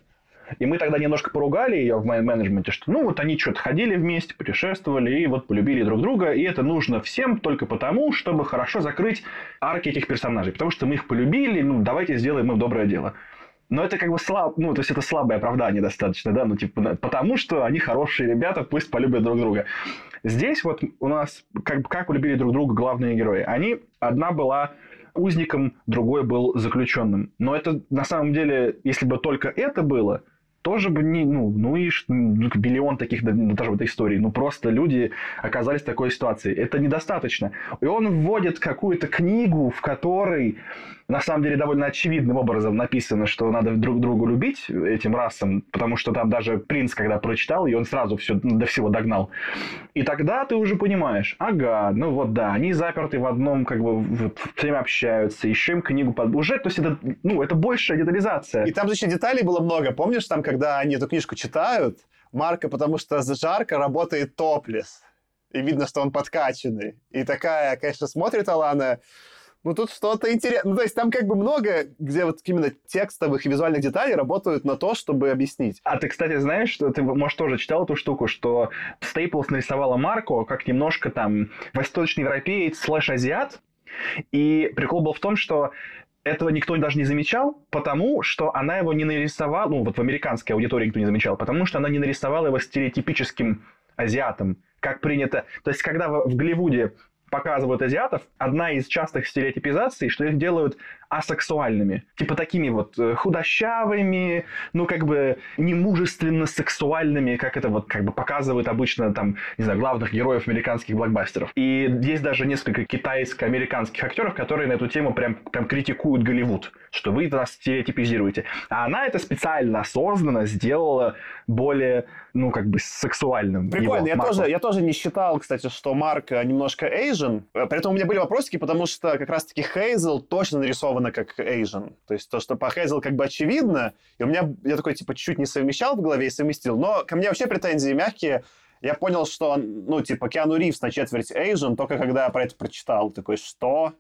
И мы тогда немножко поругали ее в менеджменте, что ну вот они что-то ходили вместе, путешествовали и вот полюбили друг друга, и это нужно всем только потому, чтобы хорошо закрыть арки этих персонажей, потому что мы их полюбили, ну давайте сделаем им доброе дело. Но это как бы слаб, ну, то есть это слабое оправдание достаточно, да, ну, типа, потому что они хорошие ребята, пусть полюбят друг друга. Здесь вот у нас, как, как полюбили друг друга главные герои. Они, одна была узником, другой был заключенным. Но это, на самом деле, если бы только это было, тоже бы не, ну, ну и ну, миллион таких да, даже в этой истории. Ну, просто люди оказались в такой ситуации. Это недостаточно. И он вводит какую-то книгу, в которой на самом деле довольно очевидным образом написано, что надо друг другу любить этим расам, потому что там даже принц, когда прочитал, и он сразу все, до всего догнал. И тогда ты уже понимаешь, ага, ну вот да, они заперты в одном, как бы, вот, все время общаются, еще им книгу под... Уже, то есть это, ну, это большая детализация. И там же еще деталей было много. Помнишь, там, когда они эту книжку читают, Марка, потому что жарко, работает топлес. И видно, что он подкачанный. И такая, конечно, смотрит Алана, ну, тут что-то интересное. Ну, то есть там как бы много, где вот именно текстовых и визуальных деталей работают на то, чтобы объяснить. А ты, кстати, знаешь, что ты, может, тоже читал эту штуку, что Стейплс нарисовала Марко как немножко там восточный европеец слэш азиат. И прикол был в том, что этого никто даже не замечал, потому что она его не нарисовала, ну вот в американской аудитории никто не замечал, потому что она не нарисовала его стереотипическим азиатом, как принято. То есть, когда в, в Голливуде показывают азиатов, одна из частых стереотипизаций, что их делают асексуальными. Типа такими вот э, худощавыми, ну как бы немужественно сексуальными, как это вот как бы показывают обычно там, не знаю, главных героев американских блокбастеров. И есть даже несколько китайско-американских актеров, которые на эту тему прям, прям критикуют Голливуд, что вы нас стереотипизируете. А она это специально, осознанно сделала более, ну как бы сексуальным. Прикольно, его, я тоже, я тоже не считал, кстати, что Марк э, немножко Asian, поэтому у меня были вопросики, потому что как раз-таки Хейзел точно нарисована как Asian. То есть то, что по как бы очевидно, и у меня, я такой, типа, чуть-чуть не совмещал в голове и совместил, но ко мне вообще претензии мягкие. Я понял, что, ну, типа, Киану Ривз на четверть Asian, только когда я про это прочитал. Такой, что?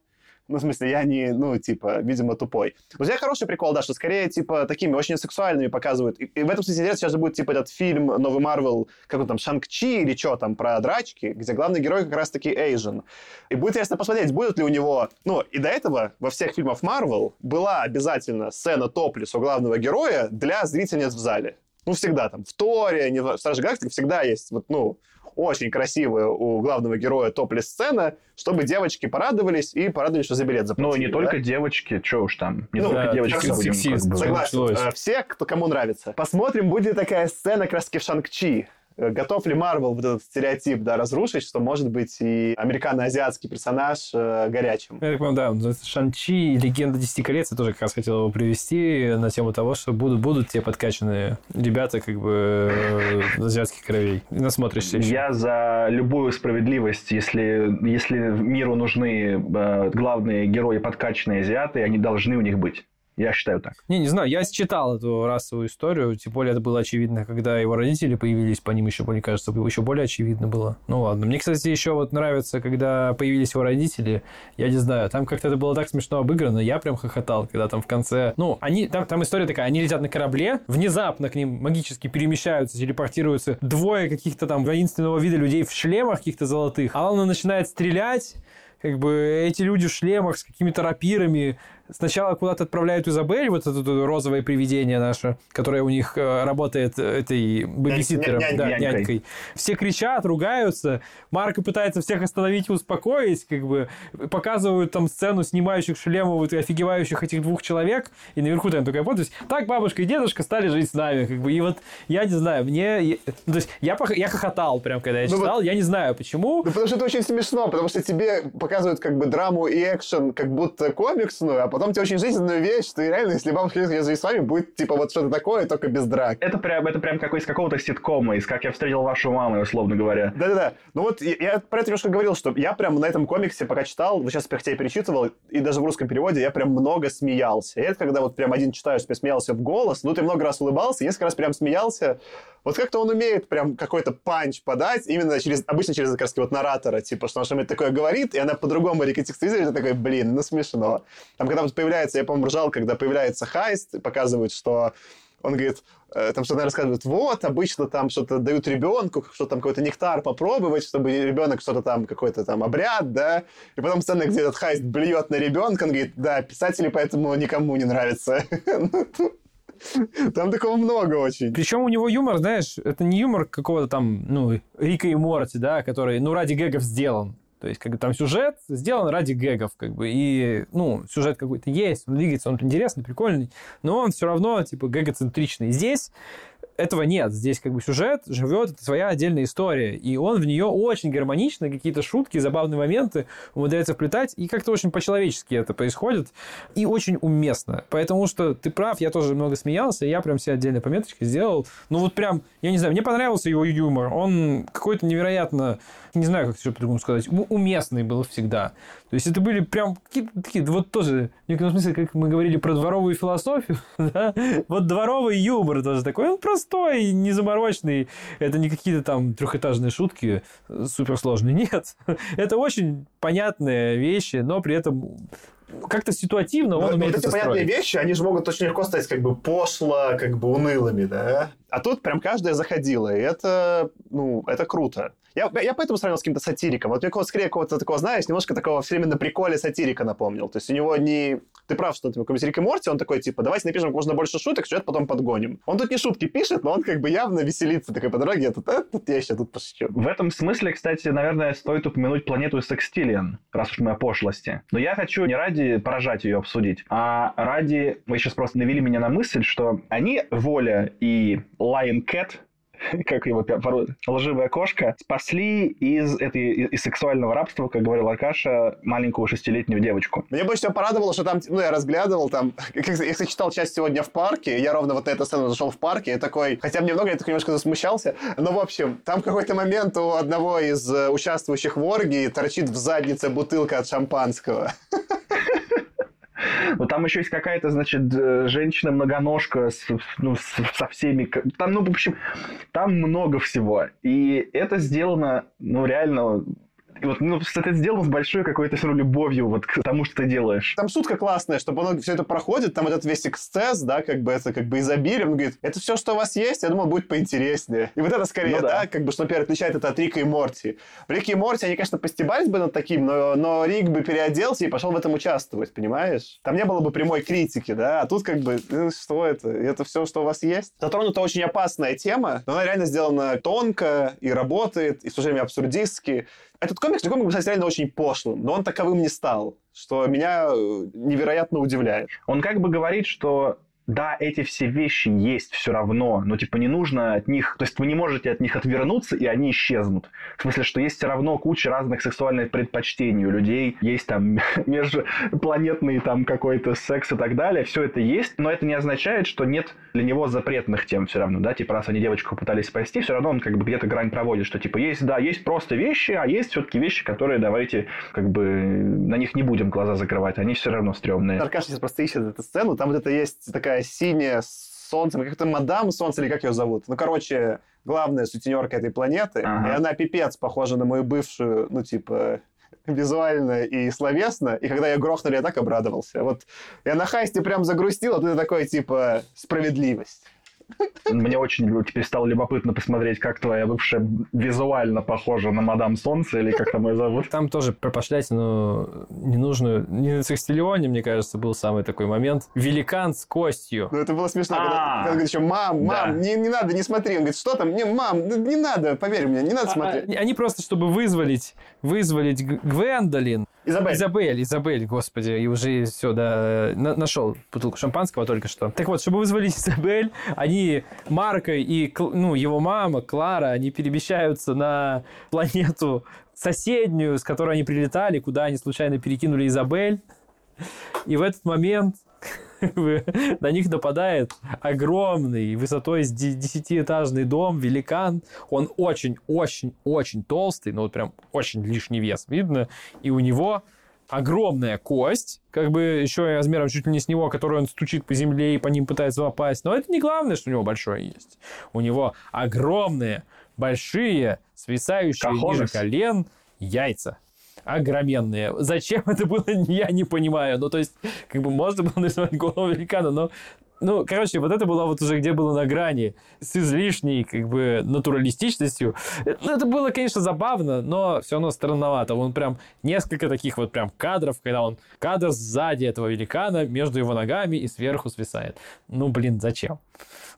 Ну, в смысле, я не, ну, типа, видимо, тупой. У тебя хороший прикол, да, что скорее, типа, такими очень сексуальными показывают. И, и в этом смысле интересно, сейчас же будет, типа, этот фильм новый Марвел, как он там, Шанг-Чи или что там, про драчки, где главный герой как раз-таки Эйжен. И будет интересно посмотреть, будет ли у него... Ну, и до этого во всех фильмах Марвел была обязательно сцена топлис у главного героя для зрительниц в зале. Ну, всегда там, в Торе, не в Страже Галактики всегда есть, вот, ну, очень красивая у главного героя топлес-сцена, чтобы девочки порадовались и порадовались, что за билет заплатили. Ну, не да? только девочки, что уж там, не Ну, только да, девочки как будем, сексист. как бы. Согласен. Э, Все, кто кому нравится. Посмотрим, будет ли такая сцена краски в Шанг-Чи. Э, Готов ли Марвел вот этот стереотип да, разрушить, что может быть и американо-азиатский персонаж э, горячим? Я так понимаю, да, Шанчи, Легенда Десяти колец. Я тоже как раз хотел его привести на тему того, что будут, будут те подкачанные ребята как бы э, азиатских кровей. И насмотришься еще. Я за любую справедливость, если, если миру нужны э, главные герои подкачанные азиаты, они должны у них быть. Я считаю так. Не, не знаю, я читал эту расовую историю, тем более это было очевидно, когда его родители появились, по ним еще, мне кажется, еще более очевидно было. Ну ладно. Мне, кстати, еще вот нравится, когда появились его родители, я не знаю, там как-то это было так смешно обыграно, я прям хохотал, когда там в конце... Ну, они, там, там история такая, они летят на корабле, внезапно к ним магически перемещаются, телепортируются двое каких-то там воинственного вида людей в шлемах каких-то золотых, а он начинает стрелять, как бы эти люди в шлемах с какими-то рапирами сначала куда-то отправляют Изабель, вот это розовое привидение наше, которое у них э, работает э, этой бэбиситером, нянь- да, нянькой. нянькой. Все кричат, ругаются. Марко пытается всех остановить и успокоить, как бы показывают там сцену снимающих шлемы вот и офигевающих этих двух человек, и наверху там такая подпись, так бабушка и дедушка стали жить с нами, как бы, и вот я не знаю, мне, я- ну, то есть я, пох- я хохотал прям, когда я Ну читал, я не знаю почему, Ну, потому что это очень смешно, потому что тебе показывают как бы драму и экшен как будто комиксную, а потом тебе очень жизненную вещь, что реально, если бабушка я с вами, будет типа вот что-то такое, только без драк. Это прям, это прям какой из какого-то ситкома, из «Как я встретил вашу маму», условно говоря. Да-да-да. Ну вот я, я про это немножко говорил, что я прям на этом комиксе, пока читал, вот сейчас хотя и перечитывал, и даже в русском переводе я прям много смеялся. И это когда вот прям один читаешь, себе смеялся в голос, ну ты много раз улыбался, несколько раз прям смеялся. Вот как-то он умеет прям какой-то панч подать, именно через, обычно через как вот наратора, типа, что он что-нибудь такое говорит, и она по-другому реконтекстуизирует, и такой, блин, ну смешно. Там, когда вот появляется, я, по-моему, ржал, когда появляется Хайст, показывают, что он говорит, э, там что-то рассказывает, вот, обычно там что-то дают ребенку, что там какой-то нектар попробовать, чтобы ребенок что-то там, какой-то там обряд, да, и потом сцена, где этот хайст блюет на ребенка, он говорит, да, писатели поэтому никому не нравятся. <laughs> Там такого много очень. Причем у него юмор, знаешь, это не юмор какого-то там, ну, Рика и Морти, да, который, ну, ради гэгов сделан. То есть, как бы там сюжет сделан ради гэгов, как бы, и, ну, сюжет какой-то есть, он двигается, он интересный, прикольный, но он все равно, типа, гэгоцентричный. Здесь этого нет. Здесь как бы сюжет живет, это своя отдельная история. И он в нее очень гармонично, какие-то шутки, забавные моменты умудряется вплетать. И как-то очень по-человечески это происходит. И очень уместно. Потому что ты прав, я тоже много смеялся, я прям себе отдельные пометочки сделал. Ну вот прям, я не знаю, мне понравился его юмор. Он какой-то невероятно, не знаю, как еще по-другому сказать, уместный был всегда. То есть это были прям какие-то такие, вот тоже, в некотором смысле, как мы говорили про дворовую философию, <laughs> да? вот дворовый юмор тоже такой, он простой, незаморочный, это не какие-то там трехэтажные шутки э, суперсложные, <laughs> нет, это очень понятные вещи, но при этом как-то ситуативно он Ну, умеет вот эти это понятные строить. вещи, они же могут очень легко стать как бы пошло, как бы унылыми, да? А тут прям каждая заходила, и это, ну, это круто. Я, я поэтому сравнил с каким-то сатириком. Вот мне скорее какого-то такого, знаешь, немножко такого все время на приколе сатирика напомнил. То есть у него не ты прав, что типа, Рик и Морти, он такой, типа, давайте напишем как можно больше шуток, сюжет потом подгоним. Он тут не шутки пишет, но он как бы явно веселится такой по дороге, я тут, а, тут я еще тут пошучу. В этом смысле, кстати, наверное, стоит упомянуть планету Секстилиан, раз уж мы о пошлости. Но я хочу не ради поражать ее обсудить, а ради... Вы сейчас просто навели меня на мысль, что они, Воля и Lion Cat, <laughs> как его порой, лживая кошка, спасли из этой из сексуального рабства, как говорил Аркаша, маленькую шестилетнюю девочку. Мне больше всего порадовало, что там, ну, я разглядывал там, <laughs> я читал часть сегодня в парке, я ровно вот на эту сцену зашел в парке, и такой, хотя мне много, я так немножко засмущался, но, в общем, там какой-то момент у одного из э, участвующих в оргии торчит в заднице бутылка от шампанского. <laughs> Но там еще есть какая-то, значит, э, женщина-многоножка с, ну, со всеми... Там, ну, в общем, там много всего. И это сделано, ну, реально и вот, ну, это сделано с большой какой-то все равно любовью вот к тому, что ты делаешь. Там шутка классная, чтобы оно все это проходит, там этот весь эксцесс, да, как бы это как бы изобилие. Он говорит, это все, что у вас есть, я думал, будет поинтереснее. И вот это скорее, ну, да. да, как бы, что, например, отличает это от Рика и Морти. В Рике и Морти, они, конечно, постебались бы над таким, но, но Рик бы переоделся и пошел в этом участвовать, понимаешь? Там не было бы прямой критики, да, а тут как бы, ну, что это? Это все, что у вас есть? Затронута очень опасная тема, но она реально сделана тонко и работает, и в то же время абсурдистски. Этот комикс, комикс, кстати, реально очень пошлым, но он таковым не стал, что меня э, невероятно удивляет. Он как бы говорит, что да, эти все вещи есть все равно, но типа не нужно от них, то есть вы не можете от них отвернуться, и они исчезнут. В смысле, что есть все равно куча разных сексуальных предпочтений у людей, есть там <laughs> межпланетный там какой-то секс и так далее, все это есть, но это не означает, что нет для него запретных тем все равно, да, типа раз они девочку пытались спасти, все равно он как бы где-то грань проводит, что типа есть, да, есть просто вещи, а есть все-таки вещи, которые давайте как бы на них не будем глаза закрывать, они все равно стрёмные. Аркаша сейчас просто ищет эту сцену, там вот это есть такая такая синяя с солнцем, как-то мадам солнце, или как ее зовут. Ну, короче, главная сутенерка этой планеты, ага. и она пипец похожа на мою бывшую, ну, типа, визуально и словесно, и когда я грохнули, я так обрадовался. Вот я на хайсте прям загрустил, а тут такой, типа, справедливость. Мне очень теперь стало любопытно посмотреть, как твоя бывшая визуально похожа на мадам Солнце, или как там ее зовут. Там тоже про пошлятину ненужную. Не на Секстиллионе, мне кажется, был самый такой момент. Великан с костью. Ну, это было смешно, когда, а. когда говорит еще, мам, мам, не, не надо, не смотри. Он говорит, что там? Не, мам, не надо, поверь мне, не надо а, смотреть. Они просто, чтобы вызволить, вызволить Гвендолин, Изабель. Изабель, Изабель, господи, и уже все, да, на, нашел бутылку шампанского только что. Так вот, чтобы вызволить <laughs> Изабель, они, Марко и, ну, его мама, Клара, они перемещаются на планету соседнюю, с которой они прилетали, куда они случайно перекинули Изабель. И в этот момент на них нападает огромный, высотой с десятиэтажный дом, великан. Он очень-очень-очень толстый, ну вот прям очень лишний вес видно. И у него огромная кость, как бы еще размером чуть ли не с него, которую он стучит по земле и по ним пытается попасть. Но это не главное, что у него большое есть. У него огромные, большие, свисающие Кахонес. ниже колен яйца огроменные. Зачем <laughs> это было, <laughs> я не понимаю. Ну, то есть, как бы можно было нарисовать голову великана, но ну, короче, вот это было вот уже где было на грани с излишней, как бы, натуралистичностью. Ну, это было, конечно, забавно, но все равно странновато. Он прям несколько таких вот прям кадров, когда он кадр сзади этого великана между его ногами и сверху свисает. Ну, блин, зачем?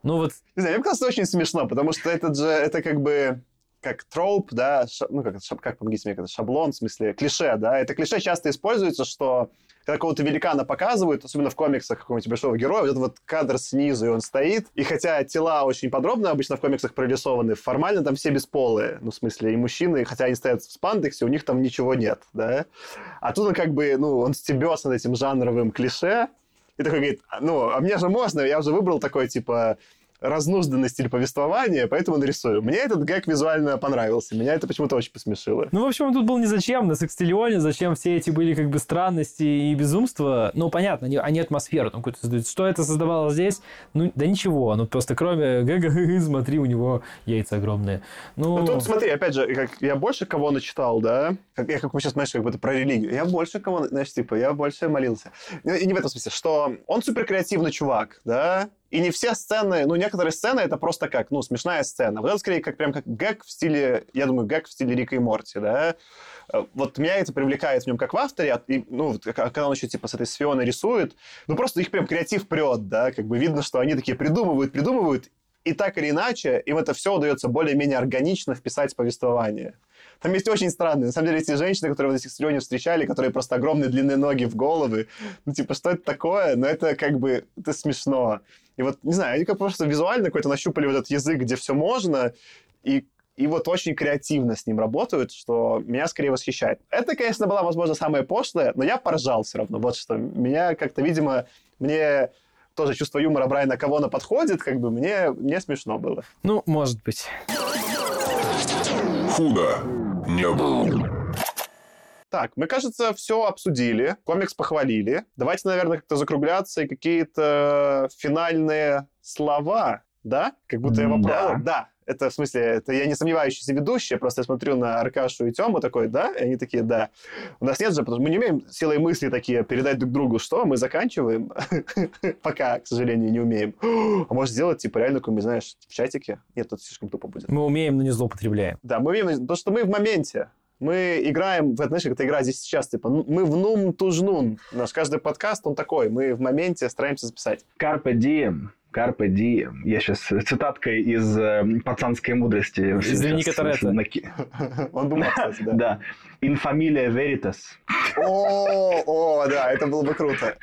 Ну, вот... Не знаю, мне кажется, очень смешно, потому что это же, это как бы как троп, да, ш, ну, как, как помогите мне, это шаблон, в смысле, клише, да, это клише часто используется, что когда какого-то великана показывают, особенно в комиксах какого-нибудь большого героя, вот этот вот кадр снизу, и он стоит, и хотя тела очень подробно обычно в комиксах прорисованы, формально там все бесполые, ну, в смысле, и мужчины, хотя они стоят в спандексе, у них там ничего нет, да, а тут он как бы, ну, он стебется над этим жанровым клише, и такой говорит, ну, а мне же можно, я уже выбрал такой, типа, разнузданный стиль повествования, поэтому нарисую. Мне этот гэг визуально понравился. Меня это почему-то очень посмешило. Ну, в общем, тут был не зачем на Секстиллионе, зачем все эти были как бы странности и безумства. Ну, понятно, они, они атмосферу там какую-то создают. Что это создавало здесь? Ну, да ничего. Ну, просто кроме гэга, смотри, у него яйца огромные. Ну, ну тут смотри, опять же, как я больше кого начитал, да? Как, я как мы сейчас, знаешь, как будто про религию. Я больше кого, знаешь, типа, я больше молился. И не в этом смысле, что он супер креативный чувак, да? И не все сцены, ну, некоторые сцены это просто как, ну, смешная сцена. Вот это скорее как прям как гэг в стиле, я думаю, гэг в стиле Рика и Морти, да. э, вот меня это привлекает в нем как в авторе, а- и, ну, к- когда он еще типа с этой с Фионой рисует, ну, просто их прям креатив прет, да, как бы видно, что они такие придумывают, придумывают, и так или иначе им это все удается более-менее органично вписать в повествование. Там есть очень странные, на самом деле, эти женщины, которые вот здесь с Леней встречали, которые просто огромные длинные ноги в головы, ну, типа, что это такое? Ну, это как бы, это смешно. И вот, не знаю, они как просто визуально какой-то нащупали вот этот язык, где все можно, и, и вот очень креативно с ним работают, что меня скорее восхищает. Это, конечно, была, возможно, самая пошлая, но я поржал все равно. Вот что. Меня как-то, видимо, мне тоже чувство юмора Брайана Кавона подходит, как бы мне, мне смешно было. Ну, может быть. Худо не было. Так, мы, кажется, все обсудили, комикс похвалили. Давайте, наверное, как-то закругляться и какие-то финальные слова, да? Как будто я вопрос. да. Да. Это, в смысле, это я не сомневающийся ведущий, я просто смотрю на Аркашу и Тему такой, да? И они такие, да. У нас нет же, потому что мы не умеем силой мысли такие передать друг другу, что мы заканчиваем. <laughs> Пока, к сожалению, не умеем. А может сделать, типа, реально какой-нибудь, знаешь, в чатике? Нет, тут слишком тупо будет. Мы умеем, но не злоупотребляем. Да, мы умеем, потому что мы в моменте. Мы играем, в, знаешь, как эта игра здесь сейчас, типа, ну, мы в нум тужнун. Наш каждый подкаст, он такой, мы в моменте стараемся записать. Carpe diem. Carpe diem. Я сейчас цитаткой из э, пацанской мудрости. Из Сейчас Торетто. наки- <laughs> Он думал, кстати, да. Да. In familia veritas. О, о, да, это было бы круто.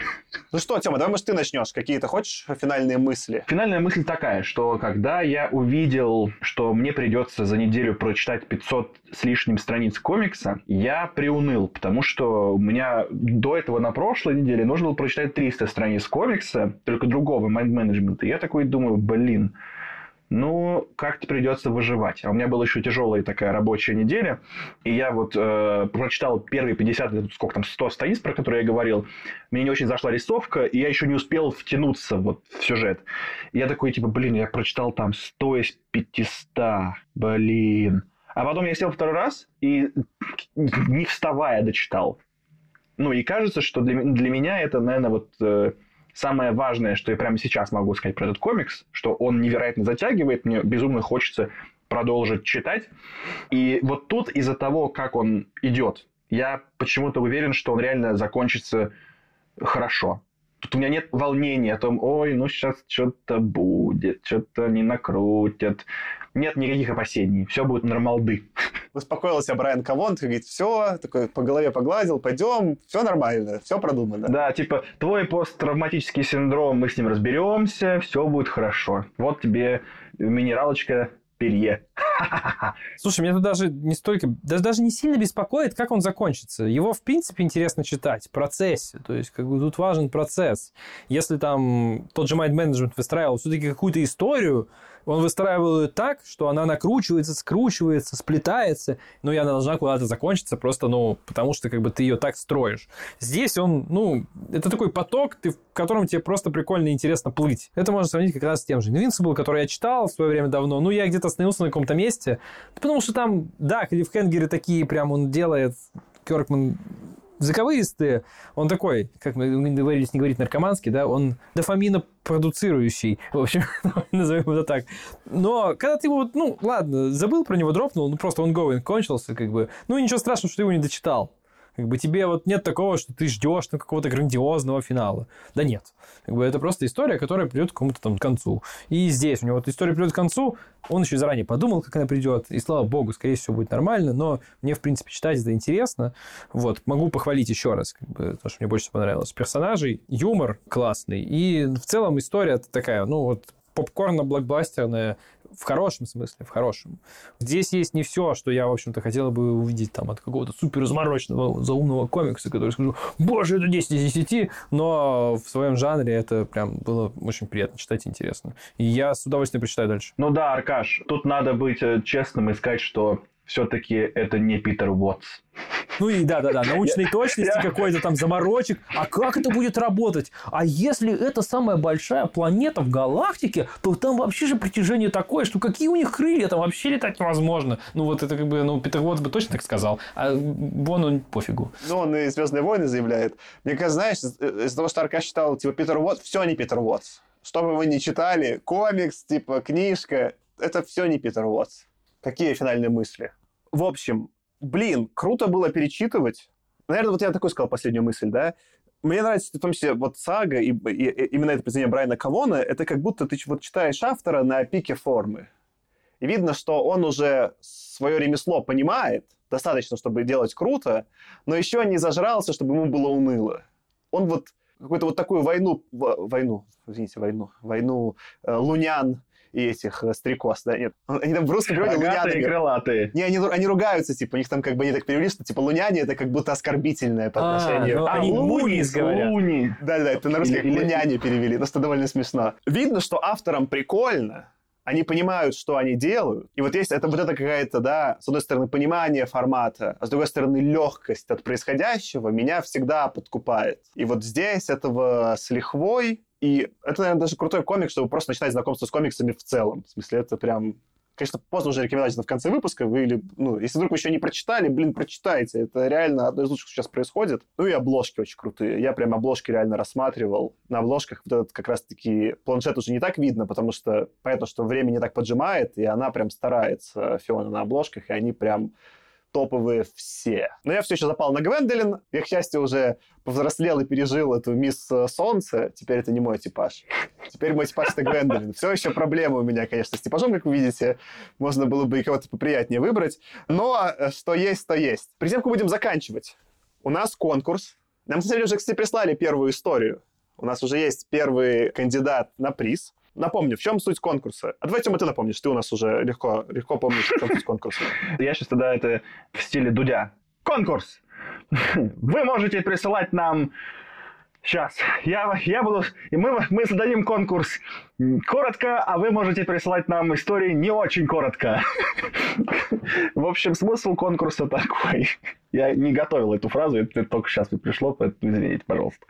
Ну что, Тёма, давай, может, ты начнешь. Какие-то хочешь финальные мысли? Финальная мысль такая, что когда я увидел, что мне придется за неделю прочитать 500 с лишним страниц комикса, я приуныл, потому что у меня до этого на прошлой неделе нужно было прочитать 300 страниц комикса, только другого майнд-менеджмента. И я такой думаю, блин, ну, как-то придется выживать. А у меня была еще тяжелая такая рабочая неделя, и я вот э, прочитал первые 50, или сколько там, 100 страниц, про которые я говорил. Мне не очень зашла рисовка, и я еще не успел втянуться вот в сюжет. И я такой, типа, блин, я прочитал там 100 из 500, блин. А потом я сел второй раз и, не вставая, дочитал. Ну, и кажется, что для, для меня это, наверное, вот э, самое важное, что я прямо сейчас могу сказать про этот комикс, что он невероятно затягивает, мне безумно хочется продолжить читать. И вот тут из-за того, как он идет, я почему-то уверен, что он реально закончится хорошо. Тут у меня нет волнения о том, ой, ну сейчас что-то будет, что-то не накрутят. Нет никаких опасений, все будет нормалды. Успокоился Брайан Кавон, говорит, все, такой по голове погладил, пойдем, все нормально, все продумано. Да, типа, твой посттравматический синдром, мы с ним разберемся, все будет хорошо. Вот тебе минералочка перье. <laughs> Слушай, меня тут даже не столько, даже, даже не сильно беспокоит, как он закончится. Его, в принципе, интересно читать в процессе. То есть, как бы тут важен процесс. Если там тот же Mind Management выстраивал все-таки какую-то историю, он выстраивал ее так, что она накручивается, скручивается, сплетается, но и она должна куда-то закончиться, просто, ну, потому что как бы ты ее так строишь. Здесь он, ну, это такой поток, ты, в котором тебе просто прикольно и интересно плыть. Это можно сравнить как раз с тем же Invincible, который я читал в свое время давно. Ну, я где-то остановился на каком-то месте, потому что там, да, клиффхенгеры такие прям он делает, Кёркман заковыристые, он такой, как мы договорились не говорить наркоманский, да, он дофаминопродуцирующий, в общем, <laughs> назовем это так. Но когда ты его, ну, ладно, забыл про него, дропнул, ну, просто он going кончился, как бы, ну, ничего страшного, что ты его не дочитал. Как бы тебе вот нет такого, что ты ждешь ну, какого-то грандиозного финала. Да нет. Как бы это просто история, которая придет к какому-то там концу. И здесь у него вот история придет к концу, он еще заранее подумал, как она придет, и слава богу, скорее всего, будет нормально, но мне, в принципе, читать это интересно. Вот, могу похвалить еще раз, как бы, то, что мне больше всего понравилось. Персонажей, юмор классный, и в целом история такая, ну вот, попкорно-блокбастерная, в хорошем смысле, в хорошем. Здесь есть не все, что я, в общем-то, хотел бы увидеть там от какого-то супер размороченного, заумного комикса, который скажу, боже, это 10 из 10, но в своем жанре это прям было очень приятно читать, интересно. И я с удовольствием прочитаю дальше. Ну да, Аркаш, тут надо быть э, честным и сказать, что все-таки это не Питер Уотс. Ну и да-да-да, <laughs> научной точности какой-то там заморочек. А как это будет работать? А если это самая большая планета в галактике, то там вообще же притяжение такое, что какие у них крылья, там вообще летать невозможно. Ну вот это как бы, ну Питер Уотс бы точно так сказал, а Бону пофигу. Ну, он и «Звездные войны» заявляет. Мне кажется, знаешь, из- из-за того, что Аркаш читал, типа, Питер Уотс, все не Питер Уотс. Что бы вы ни читали, комикс, типа, книжка, это все не Питер Уотс. Какие финальные мысли? В общем, блин, круто было перечитывать. Наверное, вот я такой сказал последнюю мысль, да? Мне нравится, в том числе, вот сага и, и- и именно это произведение Брайана Кавона, это как будто ты вот читаешь автора на пике формы. И видно, что он уже свое ремесло понимает, достаточно, чтобы делать круто, но еще не зажрался, чтобы ему было уныло. Он вот какую-то вот такую войну, войну, извините, войну, войну э, лунян и этих э, стрекоз, да, нет. Они там в русском переводе Рогатые и лунянами. крылатые. Не, они, они ругаются, типа, у них там как бы они так перевели, что типа луняне это как будто оскорбительное по А, отношению. ну, они мунис говорят. луни. Да-да, это на русский или- луняне перевели, но что довольно смешно. Видно, что авторам прикольно, они понимают, что они делают. И вот есть это вот это какая-то, да, с одной стороны, понимание формата, а с другой стороны, легкость от происходящего меня всегда подкупает. И вот здесь этого с лихвой, и это, наверное, даже крутой комик, чтобы просто начинать знакомство с комиксами в целом. В смысле, это прям Конечно, поздно уже рекомендовать в конце выпуска. Вы или, ну, если вдруг вы еще не прочитали, блин, прочитайте. Это реально одно из лучших, что сейчас происходит. Ну и обложки очень крутые. Я прям обложки реально рассматривал. На обложках вот этот как раз-таки планшет уже не так видно, потому что понятно, что время не так поджимает, и она прям старается, Фиона, на обложках, и они прям топовые все. Но я все еще запал на Гвендолин. Я, к счастью, уже повзрослел и пережил эту мисс э, Солнце. Теперь это не мой типаж. Теперь мой типаж это Гвендолин. Все еще проблемы у меня, конечно, с типажом, как вы видите. Можно было бы и кого-то поприятнее выбрать. Но э, что есть, то есть. Как будем заканчивать, у нас конкурс. Нам, на уже, кстати, прислали первую историю. У нас уже есть первый кандидат на приз. Напомню, в чем суть конкурса? А давай, Тёма, ты напомнишь. Ты у нас уже легко, легко помнишь, в чем суть конкурса. Я сейчас тогда это в стиле Дудя. Конкурс! Вы можете присылать нам... Сейчас, я, я буду... И мы, мы зададим конкурс коротко, а вы можете присылать нам истории не очень коротко. В общем, смысл конкурса такой. Я не готовил эту фразу, это только сейчас вот пришло, поэтому извините, пожалуйста.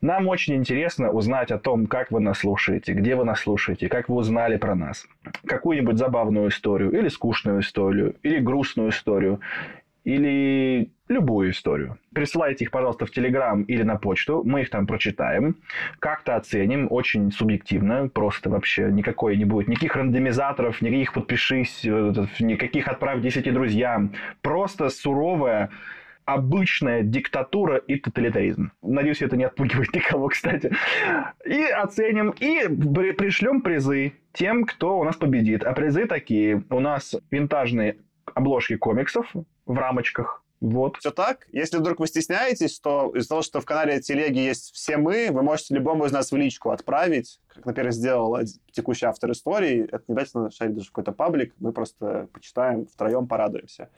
Нам очень интересно узнать о том, как вы нас слушаете, где вы нас слушаете, как вы узнали про нас. Какую-нибудь забавную историю, или скучную историю, или грустную историю, или любую историю. Присылайте их, пожалуйста, в Телеграм или на почту. Мы их там прочитаем, как-то оценим, очень субъективно, просто вообще никакой не будет. Никаких рандомизаторов, никаких подпишись, э, никаких отправь 10 друзьям. Просто суровая обычная диктатура и тоталитаризм. Надеюсь, это не отпугивает никого, кстати. И оценим, и при- пришлем призы тем, кто у нас победит. А призы такие. У нас винтажные обложки комиксов в рамочках. Вот. Все так. Если вдруг вы стесняетесь, то из-за того, что в канале Телеги есть все мы, вы можете любому из нас в личку отправить, как, например, сделал текущий автор истории. Это не обязательно шарить даже в какой-то паблик. Мы просто почитаем, втроем порадуемся.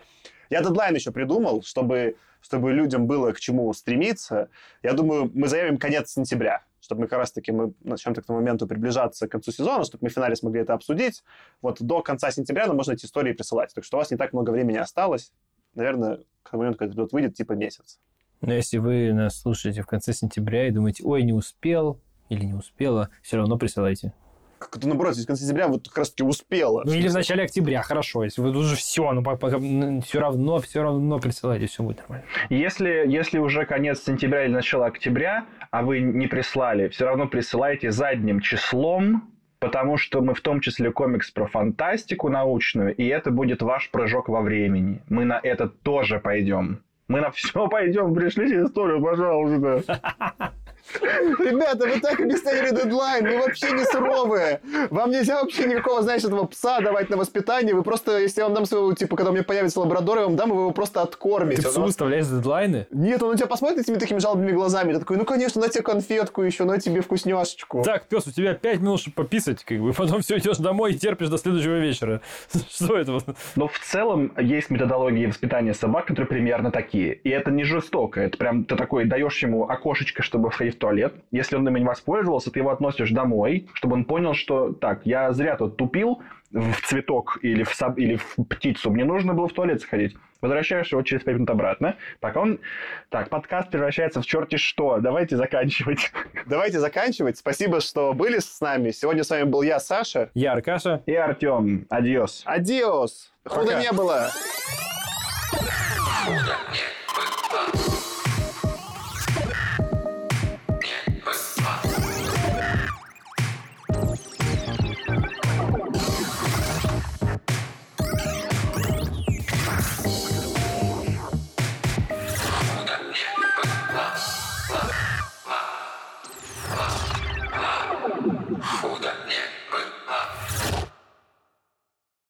Я дедлайн еще придумал, чтобы, чтобы людям было к чему стремиться. Я думаю, мы заявим конец сентября, чтобы мы как раз-таки мы начнем к тому моменту приближаться к концу сезона, чтобы мы в финале смогли это обсудить. Вот до конца сентября нам можно эти истории присылать. Так что у вас не так много времени осталось. Наверное, к моменту, когда эпизод выйдет, типа месяц. Но если вы нас слушаете в конце сентября и думаете, ой, не успел или не успела, все равно присылайте. Как-то наоборот, здесь в конце сентября вот как раз-таки успела. Ну или в начале октября, хорошо. Если вы уже все, ну все равно, все равно присылайте, все будет нормально. Если, если уже конец сентября или начало октября, а вы не прислали, все равно присылайте задним числом, потому что мы в том числе комикс про фантастику научную, и это будет ваш прыжок во времени. Мы на это тоже пойдем. Мы на все <laughs> пойдем. Пришлите историю, пожалуйста. Ребята, вы так объяснили дедлайн, вы вообще не суровые. Вам нельзя вообще никакого, знаешь, этого пса давать на воспитание. Вы просто, если я вам дам своего, типа, когда у меня появится лабрадор, я вам дам, вы его просто откормите. Ты псу Он- выставляешь дедлайны? Нет, он на тебя посмотрит этими такими жалобными глазами. Ты такой, ну, конечно, на тебе конфетку еще, на тебе вкусняшечку. Так, пес, у тебя 5 минут, чтобы пописать, как бы, потом все идешь домой и терпишь до следующего вечера. <laughs> Что это? Но в целом есть методологии воспитания собак, которые примерно такие. И это не жестоко. Это прям ты такой даешь ему окошечко, чтобы сходить в туалет. Если он ими не воспользовался, ты его относишь домой, чтобы он понял, что так, я зря тут тупил в цветок или в, соб- или в птицу. Мне нужно было в туалет сходить. Возвращаешь его через 5 минут обратно. Пока он... Так, подкаст превращается в черти что. Давайте заканчивать. <laughs> Давайте заканчивать. Спасибо, что были с нами. Сегодня с вами был я, Саша. Я Аркаша. И Артем, адьос. Адиос. Худо Пока. не было.